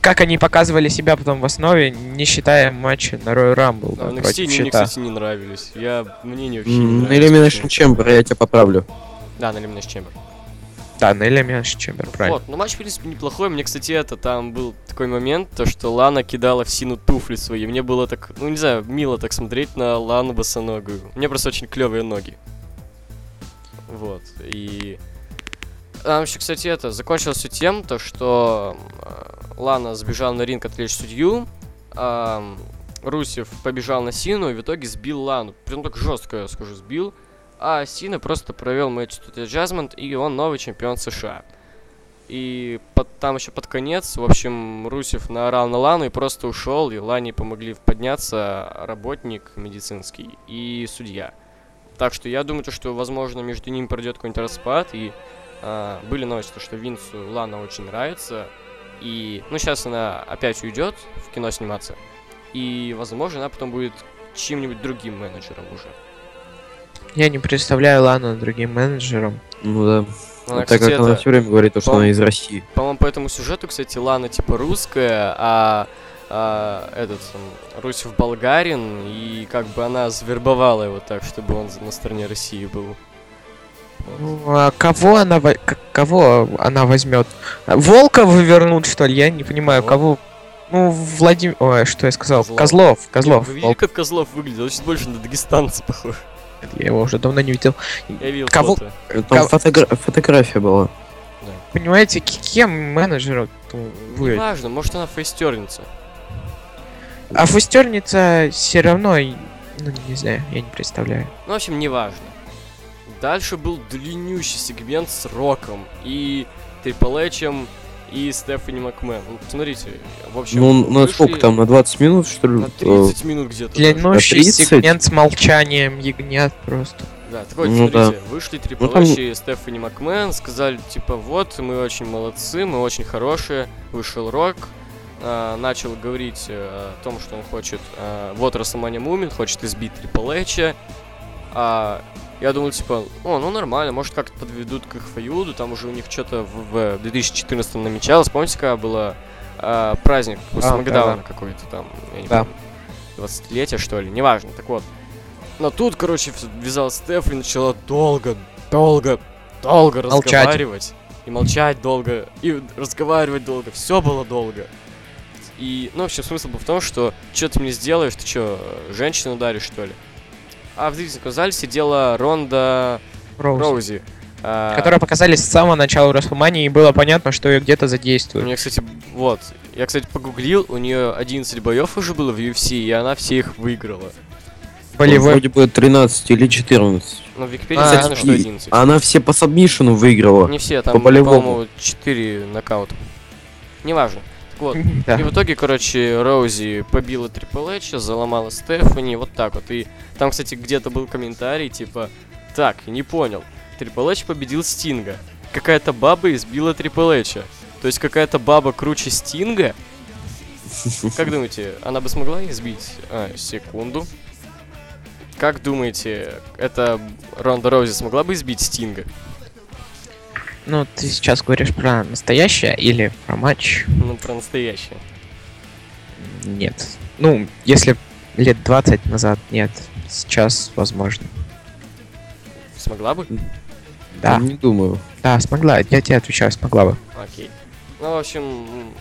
как они показывали себя потом в основе, не считая матча на Royal Rumble. Да, NXT против мне, Щита. кстати, не нравились. Я, мне не вообще не На Elimination. Chamber я тебя поправлю. Да, на Elimination Chamber. Да, Нелли Мяш Чембер, правильно. Вот, ну матч, в принципе, неплохой. Мне, кстати, это, там был такой момент, то, что Лана кидала в Сину туфли свои. Мне было так, ну, не знаю, мило так смотреть на Лану босоногую. У меня просто очень клевые ноги. Вот, и... Там еще, кстати, это, закончилось все тем, то, что Лана сбежала на ринг отвлечь судью, а Русев побежал на Сину и в итоге сбил Лану. Прям так жестко, я скажу, сбил. А Сина просто провел матч тут Джазмент, и он новый чемпион США. И под- там еще под конец, в общем, Русев наорал на Лану и просто ушел, и Лане помогли подняться работник медицинский и судья. Так что я думаю, то, что, возможно, между ними пройдет какой-нибудь распад, и а, были новости, то, что Винсу Лана очень нравится, и, ну, сейчас она опять уйдет в кино сниматься, и, возможно, она потом будет чьим-нибудь другим менеджером уже. Я не представляю Лану другим менеджером. Ну да. Она, так кстати, как она это- все время говорит, то, что она из России. По-моему, по этому сюжету, кстати, Лана типа русская, а, а, этот Русев болгарин, и как бы она завербовала его так, чтобы он на стороне России был. Ну, а кого она кого она возьмет? Волка вывернут, что ли? Я не понимаю, Вот. кого. Ну, Владимир. Ой, что я сказал? Козлов. Козлов. Козлов. Вы видели, Волк. как Козлов выглядел? Очень больше на дагестанца похож. Я его уже давно не видел. Я видел Кого- фото. Там фотогра- фотография была. Понимаете, к- кем менеджеру вы? Неважно, может она фейстерница. А фустерница все равно. Ну, не знаю, я не представляю. Ну, в общем, неважно. Дальше был длиннющий сегмент с Роком и Трипл Эчем и Стефани Макмен. Ну, посмотрите, в общем, Ну, на вышли сколько там, на 20 минут, что ли? На э, 30 минут где-то. Длиннущий 30? сегмент с молчанием ягнят просто. Да, так вот, Ну смотрите, вышли Трипл Ну, там- и Стефани Макмен, сказали, типа, вот, мы очень молодцы, мы очень хорошие, вышел Рок, а, начал говорить э, о том, что он хочет, а, вот Расселмания Мумин, хочет избить Трипл Эйча, а я думал, типа, о, ну нормально, может как-то подведут к их феюду, там уже у них что-то в, в 2014 намечалось, помните, когда было а, праздник после А, Макдауна да, какой-то там, я не Да. помню, 20-летие, что ли, неважно, так вот, но тут, короче, ввязалась Стеф и начала долго, долго, долго Молчать. разговаривать. И молчать долго, и разговаривать долго. Все было долго. И, ну, в общем, смысл был в том, что что ты мне сделаешь, ты что, женщину ударишь, что ли? А в зрительском зале сидела Ронда Роуз. Роузи. а, Которые показали с самого начала Расселмании, и было понятно, что ее где-то У задействуют. нее, кстати, вот, я, кстати, погуглил, у нее 11 боев уже было в UFC, и она все их выиграла. Болевой Вроде бы 13 или 14. Но в Википедии А, написано, что и- 11. Она все по сабмишину выиграла. Не все, там, по-моему, 4 нокаута. Неважно. Вот. И в итоге, короче, Роузи побила Трипл Эйча, заломала Стефани, вот так вот. И там, кстати, где-то был комментарий, типа, так, не понял, Трипл Эйч победил Стинга. Какая-то баба избила Трипл Эйча. То есть какая-то баба круче Стинга? Как думаете, она бы смогла избить? А, секунду. Как думаете, эта Ронда Роузи смогла бы избить Стинга? Ну, ты сейчас говоришь про настоящее или про матч? Ну, про настоящее. Нет. Ну, если лет 20 назад, нет. Сейчас, возможно. Смогла бы? Да, Не думаю. да, смогла. Я тебе отвечаю, смогла бы. Окей. Ну, в общем,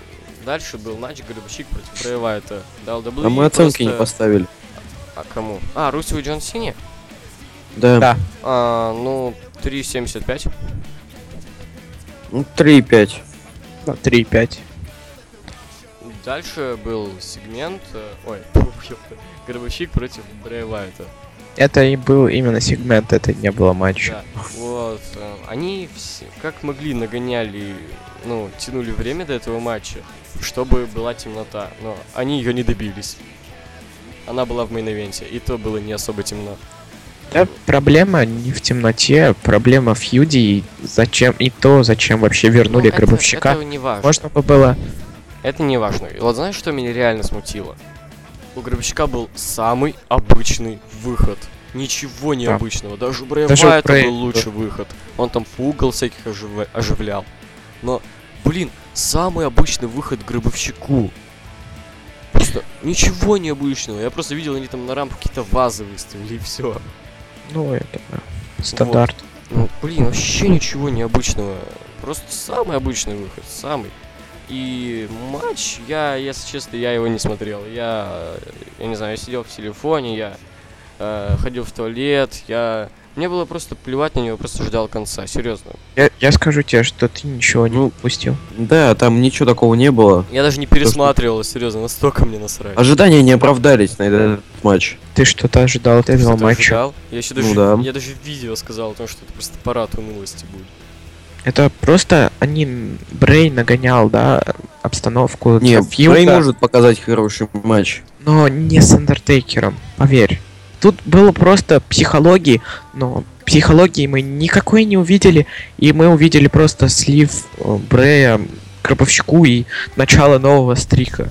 дальше был матч Гробовщик против Брэя Вайта. WWE А мы оценки не поставили. А кому? А, Русеву Джон Сине? Да. Да. А, ну, 3.75. Ну, 3,5. Ну, 3,5. Дальше был сегмент... э, Ой, Гробовщик против Брэя Вайта. Это и был именно сегмент, это не было матча. Да, вот. э, Они все, как могли, нагоняли, ну, тянули время до этого матча, чтобы была темнота. Но они ее не добились. Она была в мейн-ивенте, и то было не особо темно. Да, проблема не в темноте, проблема в Юде и зачем и то, зачем вообще вернули Ну, это- Гробовщика. Это, не важно. Можно бы было... Это не важно. И Вот знаешь, что меня реально смутило? У Гробовщика был самый обычный выход. Ничего необычного. Даже у Брэя Даже Вайта Брэя- был лучший выход. Он там пугал всяких ожив- оживлял. Но, блин, самый обычный выход Гробовщику. Просто ничего необычного. Я просто видел, они там на рампу какие-то вазы выставили, и все. Ну, это да, стандарт. Ну, блин, вообще ничего необычного. Просто самый обычный выход, самый. И матч, я, если честно, я его не смотрел. Я, я не знаю, я сидел в телефоне, я э, ходил в туалет, я... Мне было просто плевать на него, просто ждал конца, серьезно. Я, я скажу тебе, что ты ничего не Ну, упустил. Да, там ничего такого не было. Я даже не пересматривал, серьезно, настолько мне насрать. Ожидания не оправдались на этот матч. Ты что-то ожидал от этого матча. ожидал? Я еще даже, Ну да. я даже в видео сказал о том, что это просто парад унылости будет. Это просто они Брей нагонял, да, обстановку Не, Брей может показать хороший матч. но не с Андертейкером, поверь. Тут было просто психологии, но психологии мы никакой не увидели, и мы увидели просто слив э, Брея Гробовщику и начало нового стрика.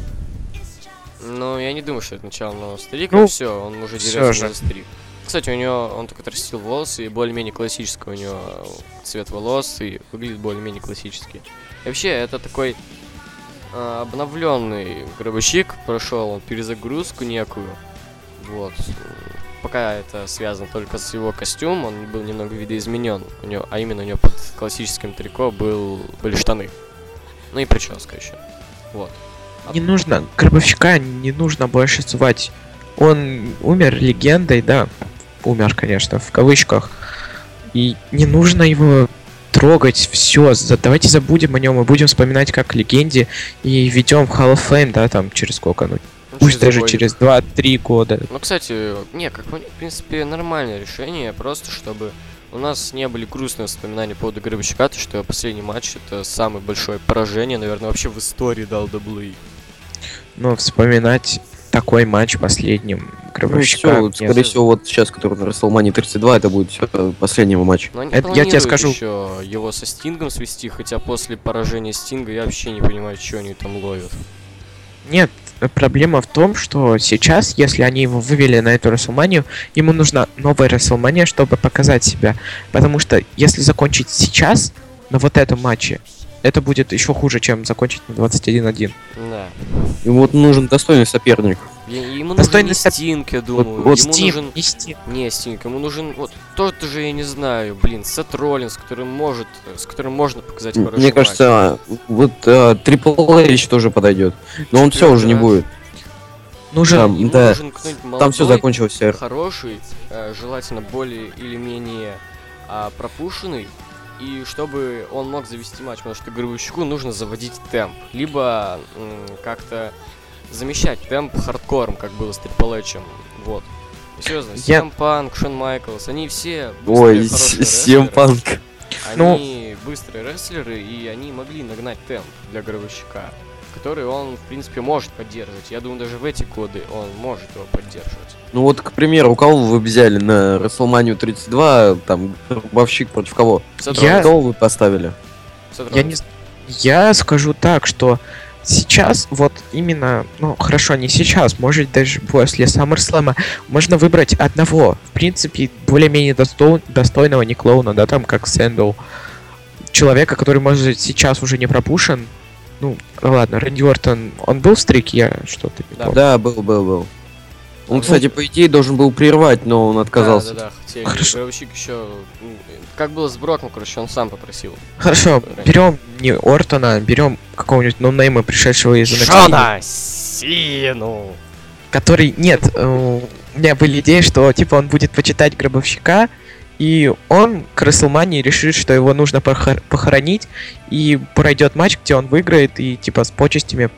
Но я не думаю, что это начало нового стрика. Ну, все, он уже дерется за стрик. Кстати, у него он только отрастил волосы, и более-менее классический у него цвет волос, и выглядит более-менее классически. И вообще, это такой а, обновленный гробовщик, прошел он перезагрузку некую. Вот. Пока это связано только с его костюмом, он был немного видоизменен. У него, а именно у него под классическим трико был, были штаны. Ну и прическа еще. Вот. Не нужно, Гробовщика не нужно больше звать. Он умер легендой, да, умер, конечно, в кавычках. И не нужно его трогать, все, давайте забудем о нем и будем вспоминать как легенде и ведем Hall of Fame, да, там через сколько, ну, Ну, пусть даже годик. через 2-3 года. Ну, кстати, не, как в принципе, нормальное решение, просто чтобы у нас не были грустные воспоминания по поводу Гребощика, то что последний матч это самое большое поражение, наверное, вообще в истории дал WWE. Но вспоминать такой матч последним Ну, Гробовщика. все, нет. скорее всего, вот сейчас, который на WrestleMania 32, это будет всё, последний его матч. Но они Это я тебе скажу. еще его со Стингом свести, хотя после поражения Стинга я вообще не понимаю, что они там ловят. Нет, проблема в том, что сейчас, если они его вывели на эту Расселманию, ему нужна новая Расселмания, чтобы показать себя. Потому что если закончить сейчас, на вот этом матче, это будет еще хуже, чем закончить на 21-1. Да. Ему вот нужен достойный соперник. И- Ему нужен не Стинг, я думаю. вот ему Стим, нужен не Стим. Не, Стинг, ему нужен вот тот же, я не знаю, блин, Сет Роллинс, который может, с которым можно показать хороший Мне матч. кажется, вот Трипл Эйч тоже подойдет. Но он все уже не будет. Нужен... Там, да, нужен кто-нибудь Там все молодой, закончилось. Эр. хороший, э, желательно более или менее а, пропущенный, и чтобы он мог завести матч, потому что Гробовщику нужно заводить темп, либо м, как-то замещать темп хардкором, как было с Triple H. Вот. И Серьезно, Я- CM Punk, Шон Майклс, они все Ой, рестлеры. Панк. Ну- Они быстрые рестлеры, и они могли нагнать темп для Гробовщика, который он, в принципе, может поддерживать. Я думаю, даже в эти годы он может его поддерживать. Ну вот, к примеру, у кого вы взяли на WrestleMania 32, там, Гробовщик против кого? Сет Я- Кого вы поставили? Я не... Я скажу так, что сейчас, вот именно, ну хорошо, не сейчас, может даже после SummerSlam, можно выбрать одного, в принципе, более-менее досто- достойного, не клоуна, да, там, как Сэндл, человека, который, может, сейчас уже не пропушен, ну, ладно, Рэнди Ортон, он был в стрике, я что-то не Да. помню. Да, был, был, был. Он, Ну, кстати, по идее должен был прервать, но он отказался. Да, да, да, хотели. Хорошо. Гробовщик еще... Как было с Броком, короче, он сам попросил. Хорошо, берем не Ортона, берем какого-нибудь нонейма, пришедшего из NXT. Сину! который нет, э, у меня были идеи, что типа он будет почитать гробовщика, и он к Расселмании решит, что его нужно похор- похоронить, и пройдет матч, где он выиграет, и типа с почестями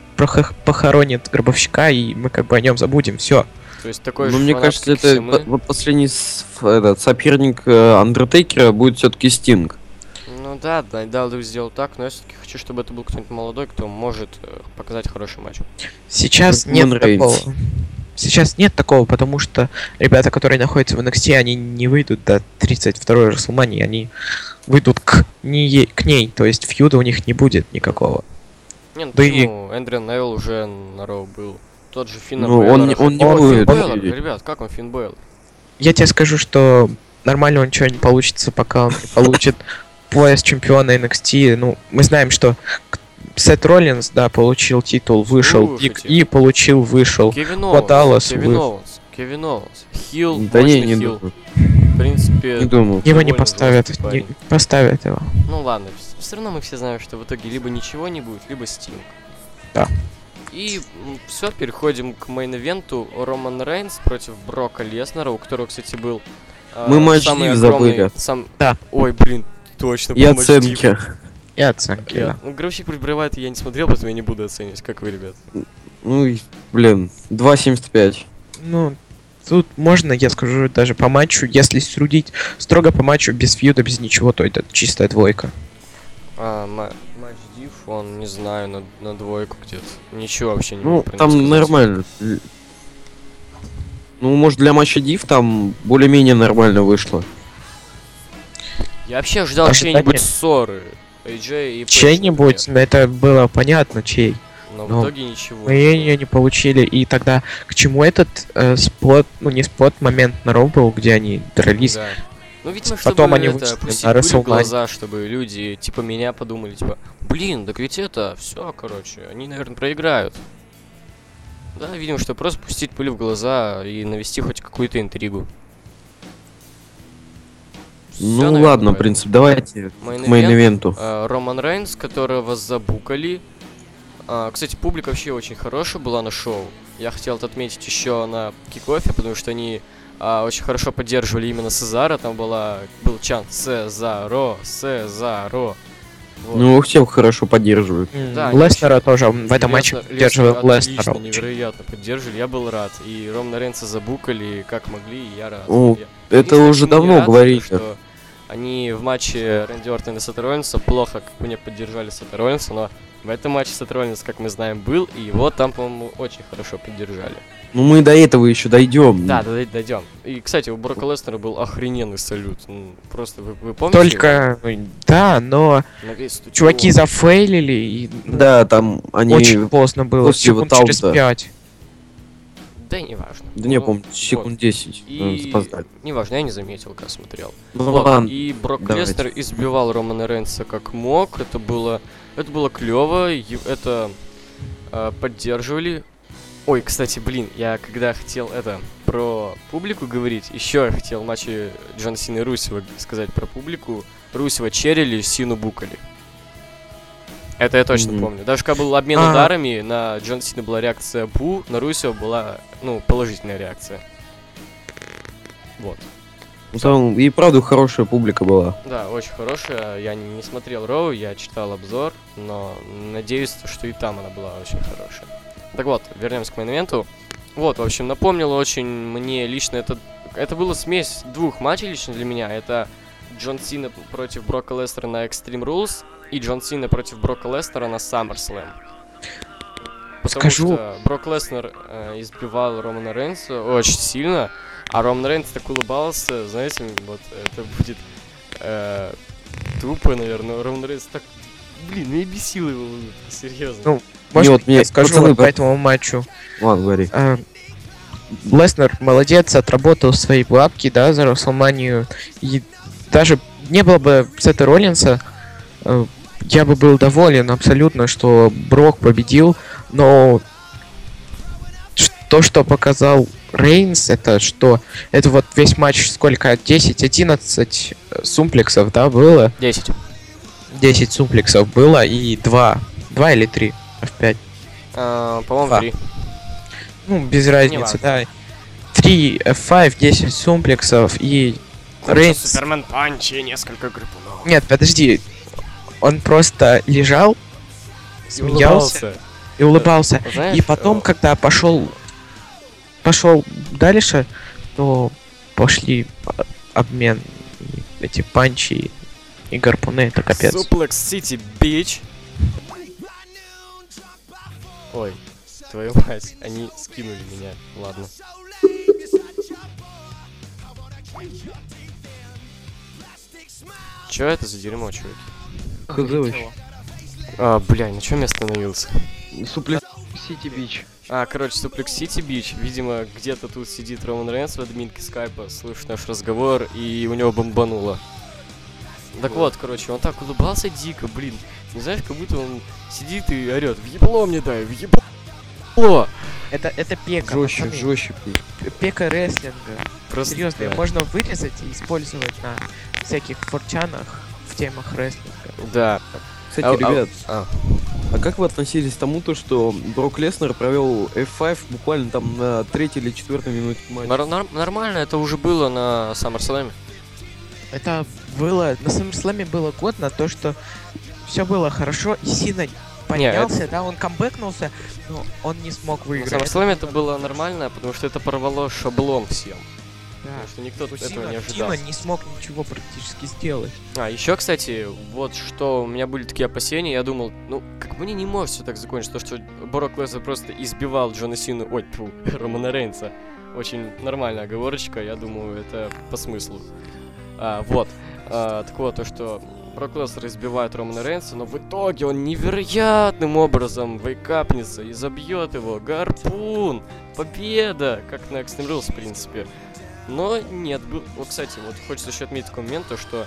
похоронит гробовщика, и мы как бы о нем забудем. Все. То есть такой Ну, же мне кажется, это по- вот последний этот, соперник э, Андертейкера будет все-таки Стинг. Ну да, да, Далдов сделал так, но я все-таки хочу, чтобы это был кто-нибудь молодой, кто может э, показать хороший матч. Сейчас Вот нет Рейнс. такого. Сейчас нет такого, потому что ребята, которые находятся в NXT, они не выйдут до 32-й Расселмании, они выйдут к, не к ней, то есть фьюда у них не будет никакого. Не, ну Да и- почему? Эдриан Невилл уже на Raw был. Тот же Финн Ну, он не- он не будет. Ребят, как он Финн Бейлор? Я тебе скажу, что нормально ничего не получится, пока он не получит пояс чемпиона NXT. Ну, мы знаем, что к- Сет Роллинс, да, получил титул, вышел. Big E получил, вышел. Кевин Оуэнс, Даллас Кевин вы- Оуэнс, Кевин Оуэнс. Хил, Да не, мощный не хил. думаю. В принципе, Не думаю. Его не довольно поставят, жесткий не парень. поставят его. ну ладно, вс- все равно мы все знаем, что в итоге либо ничего не будет, либо Стинг. Да. И все, переходим к мейн-ивенту. Роман Рейнс против Брока Леснера, у которого, кстати, был э, Мы матч самый Див огромный- забыли. Сам... Да. Ой, блин, точно. И оценки. И оценки, Я- да. Ну, Гробовщик прибывает, я не смотрел, поэтому я не буду оценивать, как вы, ребят. Ну, блин, 2.75. Ну, тут можно, я скажу, даже по матчу, если судить строго по матчу, без фьюда, без ничего, то это чистая двойка. А, он, не знаю, на, на двойку где-то. Ничего вообще не Ну, там сказать. нормально. Ну, может, для матча Див там более-менее нормально вышло. Я вообще ждал Ожидание. чьей-нибудь ссоры. AJ и Чей-нибудь, например. это было понятно, чей. Но ну, в итоге ничего. Мы ее не получили, и тогда к чему этот э, спот, ну не спот, момент на Ро был, где они дрались. Да. Ну, видимо, чтобы Потом они это, пустить на пыль в глаза, чтобы люди, типа, меня подумали, типа, блин, так ведь это, все, короче, они, наверное, проиграют. Да, видимо, что просто пустить пыль в глаза и навести хоть какую-то интригу. Всё, ну, наверное, ладно, в поэтому. принципе, давайте к Main мейн-ивенту. Э, Роман Рейнс, которого забукали. А, Кстати, публика вообще очень хорошая была на шоу. Я хотел это отметить еще на кикофе, потому что они а, очень хорошо поддерживали именно Сезара. Там была, был чант Сезаро, Сезаро. Вот. Ну, их всех хорошо поддерживают. М, Да, Леснера тоже в этом матче поддерживал отлично, Леснера. невероятно поддерживали, я был рад. И Романа Рейнса забукали как могли, и я рад. О, Я- Это Единственное, уже давно говорили. что они в матче Рэнди Ортона и Сета Роллинса плохо, как мне поддержали Сета Роллинса, но в этом матче Сет Роллинс, как мы знаем, был, и его там, по-моему, очень хорошо поддержали. Ну, мы до этого еще дойдем. Да, да, дойдем. И, кстати, у Брока Леснера был охрененный салют. Ну, просто вы, вы помните? Только, ну, да, но его? Чуваки зафейлили, и ну, Да, там они... очень поздно было, после секунд вот через пять. Да, неважно. Да не Ну, помню, вот. секунд 10. И... запоздали. Неважно, я не заметил, когда смотрел. Ну, Вот, ладно. И Брок давайте. Лестер избивал Романа Рейнса как мог. Это было, это было клево. Это э, поддерживали. Ой, кстати, блин, я когда хотел это про публику говорить, еще я хотел матче Джон Сина и Русева сказать про публику. Русева черили, Сину букали. Это я точно Мгм. помню. Даже когда был обмен А. ударами, на Джон Сина была реакция Бу, на Русева была, ну, положительная реакция. Вот. Ну, там и правда хорошая публика была. Да, очень хорошая. Я не не смотрел Роу, я читал обзор, но надеюсь, что и там она была очень хорошая. Так вот, вернемся к мейн Вот, в общем, напомнило очень мне лично это... Это была смесь двух матчей лично для меня. Это Джон Сина против Брока Лестера на Extreme Rules и Джон Сина против Брока Лестера на SummerSlam. Потому Скажу- что Брок Леснер э, избивал Романа Рейнса очень сильно, а Роман Рейнс так улыбался, знаете, вот это будет э, тупо, наверное. Роман Рейнс так, блин, меня бесила его улыбка, серьезно. Ну, Можно вот мне я скажу пацаны вот по этому матчу? Ладно, говори. А, Леснер молодец, отработал свои бабки, да, за Расселманию. И даже не было бы Сета Роллинса, э, я бы был доволен абсолютно, что Брок победил, но то, что показал Рейнс, это что? Это вот весь матч сколько? 10-11 э, сумплексов, да, было? 10. 10 сумплексов было и 2. 2 или 3 F5. А, по-моему, Два. 3. Ну, без разницы, да. 3 F5, 10 сумплексов и Рейнс... Супермен Панчи, несколько гриппунов. Нет, подожди. Он просто лежал, смеялся и улыбался. Знаешь, И потом, э, когда пошел пошел дальше, то пошли обмен эти панчи и гарпуны, это капец. Suplex City Beach. Ой, твою мать, они скинули меня. Ладно. Чё это за дерьмо, чуваки? А, бля, на чем я остановился? Suplex City, bitch. А, короче, Suplex City, bitch. Видимо, где-то тут сидит Роман Рейнс в админке скайпа, слышит наш разговор, и у него бомбануло. Так вот, короче, он так улыбался дико, блин. Не знаешь, как будто он сидит и орет, в ебло мне дай, в ебло! Это, это пека. Жестче, пацаны. жестче. П- Пека рестлинга. Просто, Серьезно, да. можно вырезать и использовать на всяких форчанах в темах рестлинга. Да. Кстати, А- а- ребят, а. А как вы относились к тому, то, что Брок Леснер провел F5 буквально там на третьей или четвертой минуте матча? Нар- нормально, это уже было на SummerSlam. Это было... На SummerSlam было год на то, что все было хорошо, и Сина поднялся, да, он камбэкнулся, но он не смог На выиграть. SummerSlam это было нормально, потому что это порвало шаблон всем. Да. Потому что никто У этого не ожидал. Сина не смог ничего практически сделать. А, еще, кстати, вот что у меня были такие опасения, я думал, ну, как мне не может все так закончиться, то, что Брок Леснер просто избивал Джона Сину, ой, тьфу, Романа Рейнса. Очень нормальная оговорочка, я думаю, это по смыслу. А, вот. А, так вот, то, что Брок Леснер избивает Романа Рейнса, но в итоге он невероятным образом вейкапнется и забьет его. Гарпун! Победа! Как на Extreme Rules, в принципе. Но нет, был... Вот, кстати, вот хочется еще отметить такой момент, то, что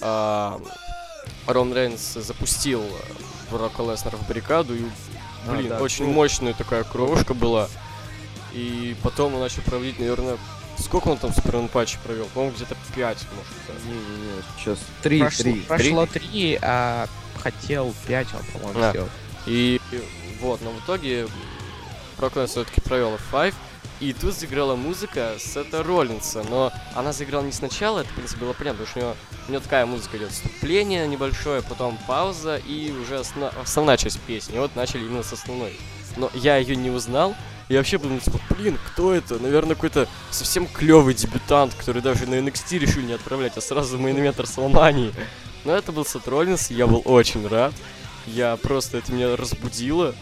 а, Ром Рейнс запустил Брока Леснера в баррикаду, и, А, блин, да, очень ну- мощная такая кровушка была. И потом он начал проводить, наверное, сколько он там супермен патчи провел? По-моему, где-то 5, может. да. Не-не-не, сейчас три, Прошло, три. прошло три, а хотел пять, он, по-моему, А. сделать. И и вот, но в итоге Брок Леснер все-таки провел F5, и тут заиграла музыка Сета Роллинса, но она заиграла не сначала, это, в принципе, было понятно, потому что у него, у него такая музыка идет, вступление небольшое, потом пауза и уже основ- основная часть песни. Вот начали именно с основной. Но я ее не узнал, и вообще подумал, типа, блин, кто это? Наверное, какой-то совсем клевый дебютант, который даже на NXT решили не отправлять, а сразу в Расселмании. Но это был Сет Роллинс, я был очень рад. Я просто, это меня разбудило.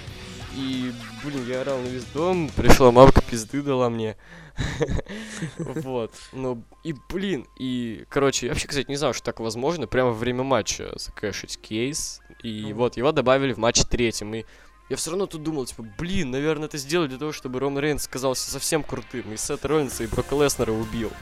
И, блин, я орал на весь дом, пришла мамка пизды дала мне. Вот. Ну, и, блин, и, короче, я вообще, кстати, не знал, что так возможно, прямо во время матча закэшить кейс. И вот, его добавили в матч третьем, и я все равно тут думал, типа, блин, наверное, это сделали для того, чтобы Роман Рейнс казался совсем крутым, и Сет Роллинса и Брока Леснера убил.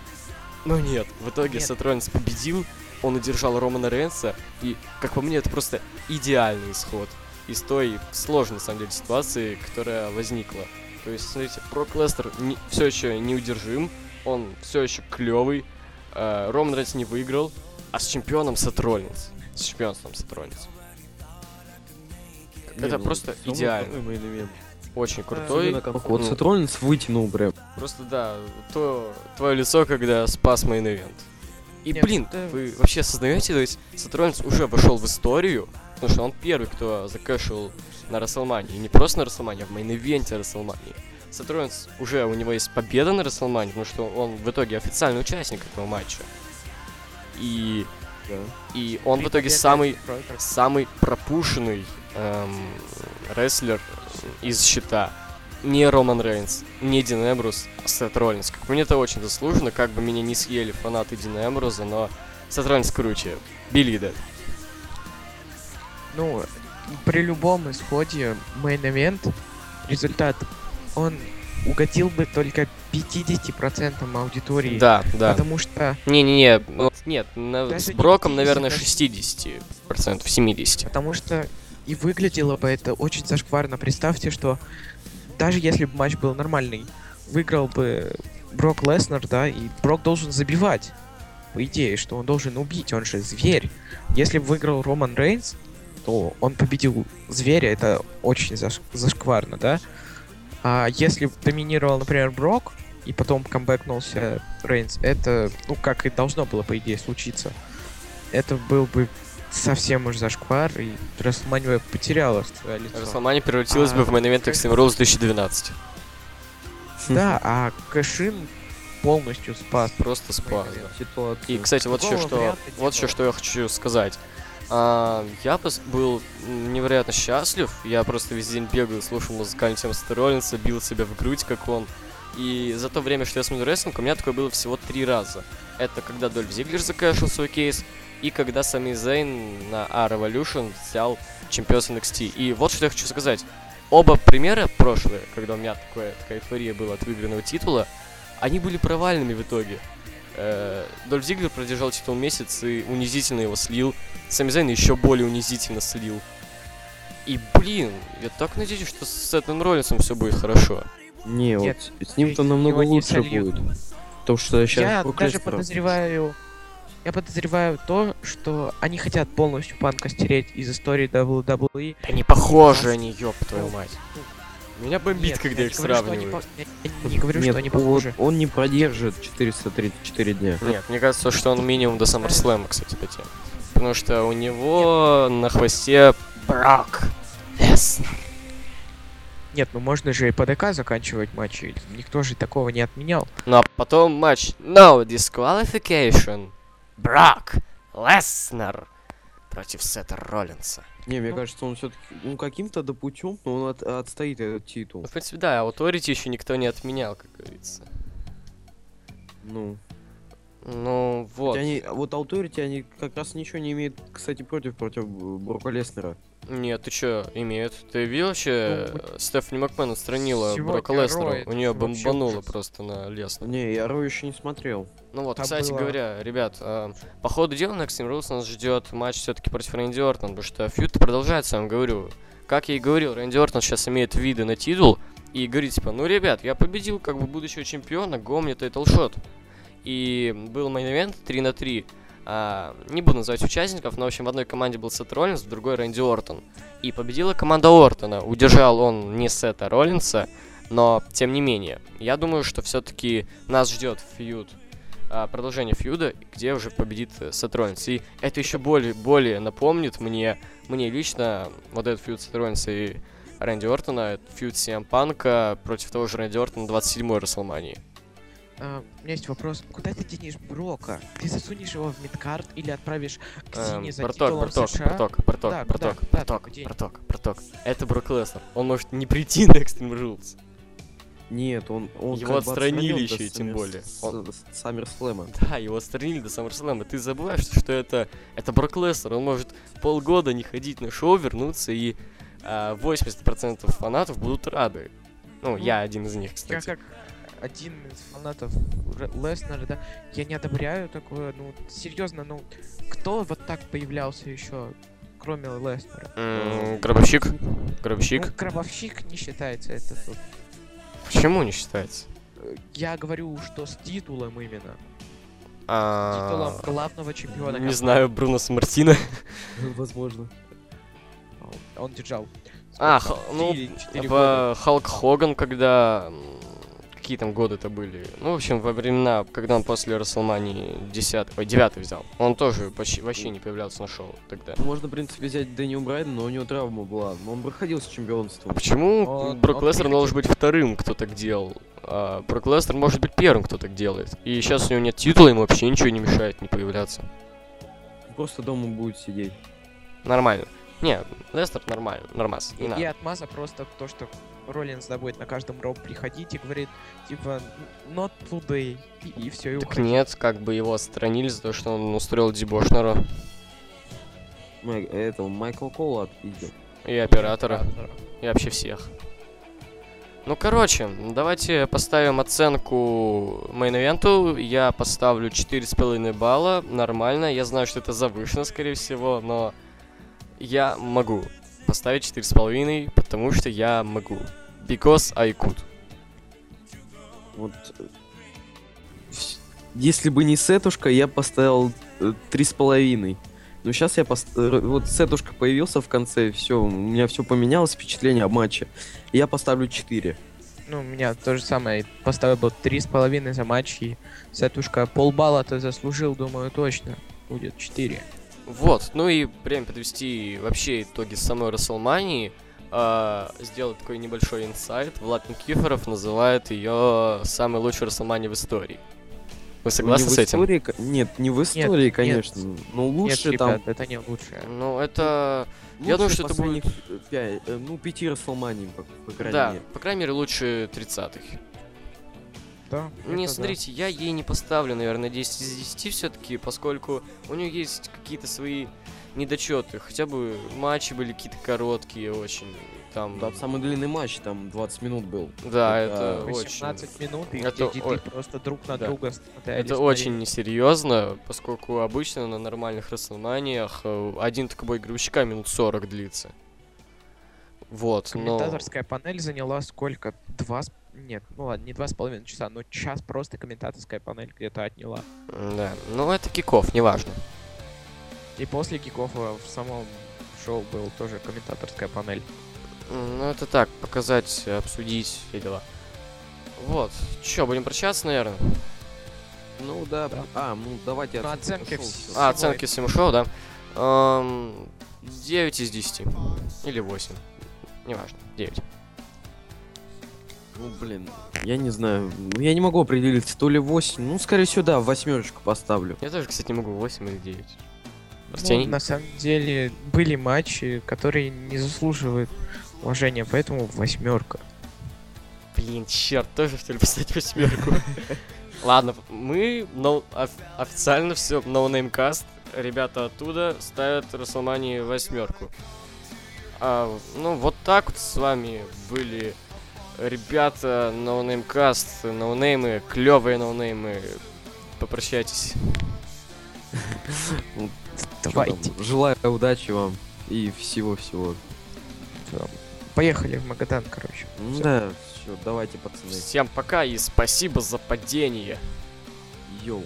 Но нет, в итоге Нет. Сет Роллинс победил, он одержал Романа Рейнса, и, как по мне, это просто идеальный исход из той сложной, на самом деле, ситуации, которая возникла. То есть, смотрите, Брок Лестер все еще неудержим, он все еще клевый, Роман Рейнс не выиграл, а с чемпионом Сет Роллинс. С чемпионством Сет Роллинс. Не, Это ну, просто идеально. Очень крутой. Как Вот ну, Сет Роллинс вытянул прям. Просто да, то твое лицо, когда спас main event. И Нет, блин, это- вы вообще осознаете, то есть Сет Роллинс уже вошел в историю, потому что он первый, кто закэшил на Расселмании. И не просто на Расселмании, а в мейн-ивенте Расселмании. Сет Роллинс уже у него есть победа на Расселмании, потому что он в итоге официальный участник этого матча. И, Да. и он в итоге самый самый пропушенный эм, рестлер из щита. Не Роман Рейнс, не Дин Эмброуз, а Сет Роллинс. Как мне, это очень заслуженно, как бы меня не съели фанаты Дина Эмброуза, но Сет Роллинс круче. Believe that. Ну, при любом исходе main event результат, он угодил бы только 50% аудитории. Да, да. Потому что, Не-не-не, ну, нет, на- Даже с Броком, 50, наверное, даже- 60%, 70%. потому что и выглядело бы это очень зашкварно. Представьте, что даже если бы матч был нормальный, выиграл бы Брок Леснер, да, и Брок должен забивать. По идее, что он должен убить, он же зверь. Если бы выиграл Роман Рейнс, то он победил зверя, это очень заш- зашкварно, да? А если доминировал, например, Брок, и потом камбэкнулся Рейнс, это, ну, как и должно было, по идее, случиться. Это был бы совсем уж зашквар, и Расселмания потеряла свое лицо. Расселмания превратилась А, бы в main event как- Extreme Rules 2012. Да, а cash-in полностью спас. Просто спас, да. И, кстати, вот еще что, вот еще что я хочу сказать. А, я был невероятно счастлив. Я просто весь день бегал, слушал музыкальную тему Сета Роллинса, бил себя в грудь, как он. И за то время, что я смотрю рестлинг, у меня такое было всего три раза. Это когда Дольф Зиглер закэшил свой кейс, и когда Сами Зейн на A-Revolution взял чемпионство NXT. И вот что я хочу сказать. Оба примера прошлые, когда у меня такое, такая эйфория была от выигранного титула, они были провальными в итоге. Э, Дольф Зиглер продержал титул месяц и унизительно его слил. Сами Зейн еще более унизительно слил. И, блин, я так надеюсь, что с Сетом Роллинсом все будет хорошо. Не, Нет, вот с ним-то намного лучше будет. Потому что сейчас Я даже подозреваю, Я подозреваю то, что они хотят полностью панка стереть из истории WWE. Да не похожи они, ёб твою мать. Меня бомбит, Нет, когда я их говорю, что они сравнивают. Я не говорю, Нет, что они вот похожи. он не продержит 434 дня. Нет, мне кажется, что он минимум до SummerSlam, кстати, дотянет. Потому что у него на хвосте Брок Леснер. Нет, ну можно же и по ДК заканчивать матчи. Никто же такого не отменял. Ну а потом матч No Disqualification. Брок Леснер против Сета Роллинса. Не, мне Ну. кажется, он все-таки, ну, каким-то да путем, но он от- отстоит этот титул. Ну, в принципе, да, а Authority еще никто не отменял, как говорится. Ну, Ну, вот. хотя они, вот Authority, они как раз ничего не имеют, кстати, против, против Брока Леснера. Нет, ты чё, имеют. Ты видел вообще, Ну, э, Стефани Макмен устранила сегодня Брока Raw Леснера? У нее бомбануло ужас. просто на Леснера. Не, я Raw еще не смотрел. Ну вот, Там кстати было- говоря, ребят, э, по ходу дела на Extreme Rules нас ждет матч все-таки против Рэнди Ортона, потому что фьюд продолжается, я вам говорю. Как я и говорил, Рэнди Ортон сейчас имеет виды на титул и говорит, типа, ну, ребят, я победил как бы будущего чемпиона, го мне title shot. И был main 3 на 3. А, не буду называть участников, но, в общем, в одной команде был Сет Роллинс, в другой Рэнди Ортон. И победила команда Ортона. Удержал он не Сета Роллинса, но, тем не менее, я думаю, что все-таки нас ждет фьюд а, продолжение фьюда, где уже победит э, Сет Роллинс. И это еще более, более напомнит мне, мне лично, вот этот фьюд Сет Роллинса и Рэнди Ортона, фьюд Сиэм Панка против того же Рэнди Ортона 27-й Расселмании. А, у меня есть вопрос. Куда ты денешь Брока? Ты засунешь его в мидкарт или отправишь к Эм, Сине за Барток, титулом Барток, США? Барток, Барток, Да, Барток, куда? Такой день? Барток, Барток. Это Брок Леснер. Он может не прийти на Extreme Rules. Нет, он, он Его отстранили еще до и тем более. Он- Саммерслэма. Да, его отстранили до и ты забываешь, что это, это Брок Леснер. Он может полгода не ходить на шоу, вернуться, и а, 80% фанатов будут рады. Ну, Ну, я один из них, Я кстати. как один из фанатов Леснера, да, я не одобряю такое, ну, серьезно, ну, кто вот так появлялся еще, кроме Леснера? М, Гробовщик? Ну, Гробовщик? гробовщик не считается, это тут. Почему не считается? Я говорю, что с титулом именно. А, Титулом главного чемпиона. Не знаю, Бруно Мартина. Возможно. Он- держал. А, ну, Халк Хоган, когда... Какие там годы это были? Ну, в общем, во времена, когда он после Расселмании 10 ой, 9 взял. Он тоже почти, вообще не появлялся на шоу тогда. Можно, в принципе, взять Дэниел Брайана, но у него травма была. Но он проходил с чемпионством. А почему Он- Брок он приходил. должен быть вторым, кто так делал? А Брок Леснер может быть первым, кто так делает. И сейчас у него нет титула, ему вообще ничего не мешает не появляться. Просто дома будет сидеть. Нормально. Не, Лестер нормально, нормас, не И, надо. и отмаза просто то, что Роллинс будет на каждом роу приходить и говорит, типа, not today, и, все, и Так уходить. нет, как бы его отстранили за то, что он устроил дебош на Ро. Май- этого Майкл Кола отпиздил. И оператора, и вообще всех. Ну, короче, давайте поставим оценку мейн-ивенту. Я поставлю 4,5 балла. Нормально. Я знаю, что это завышено, скорее всего, но я могу поставить 4,5, потому что я могу. Because I could. Вот. э, Если бы не сетушка, я поставил э, три с половиной. Но сейчас я пост... э, вот сетушка появился в конце, все, у меня все поменялось, впечатление о матче. Я поставлю 4. Ну, у меня то же самое. Поставил бы три с половиной за матч, и Сетушка полбалла ты заслужил, думаю, точно. Будет 4. Вот, ну и время подвести вообще итоги самой Расселмании. а, сделать такой небольшой инсайт. Влад Никифоров называет ее самой лучшей Расселмани в истории. Вы согласны Не в с этим? истории Нет, не в истории, нет. конечно. Но лучше Нет, там. ребят, это не лучшее. Ну, это... я думаю, лучше что это последних, э, пя- э, ну, пяти Расселманий, по, по крайней Да, мере. по крайней мере, лучше 30-х. Да, Не, это да. смотрите, я ей не поставлю, наверное, 10 из 10 все-таки, поскольку у нее есть какие-то свои недочеты. Хотя бы матчи были какие-то короткие очень. Там... Да, самый длинный матч там 20 минут был. Да, это это очень... 18 минут, и Это где деды о- просто друг на да. друга смотрели. Это очень несерьезно, поскольку обычно на нормальных расселманиях э, один такой бой грузчика минут 40 длится. Вот, но... Комментаторская панель заняла сколько? Два, с- Нет, ну ладно, не два с половиной часа, но час просто комментаторская панель где-то отняла. Да, ну это киков, неважно. И после кикофа в самом шоу был тоже комментаторская панель. Ну это так, показать, обсудить все дела. Вот, чё, будем прощаться, наверное? Ну да, Да. а, ну давайте Ну, оценки шоу. А, оценки всему шоу, да? Эм, 9 из 10. Или 8. Неважно, 9. Ну блин, я не знаю, ну, я не могу определиться, то ли 8, ну скорее всего, да, восьмерочку поставлю. Я тоже, кстати, не могу 8 или 9. Ну, на самом деле были матчи, которые не заслуживают уважения, поэтому восьмерка. Блин, черт, тоже хотели поставить восьмерку. Ладно, мы но, оф- официально все, No Name Cast. Ребята оттуда ставят Расселмани восьмерку. А, ну, вот так вот с вами были ребята Cast, ноунеймы, клевые ноунеймы. Попрощайтесь. Давайте. Желаю удачи вам и всего-всего. Поехали в Магадан, короче. Ну. Да, все, давайте, пацаны. Всем пока и спасибо за падение. Йоу.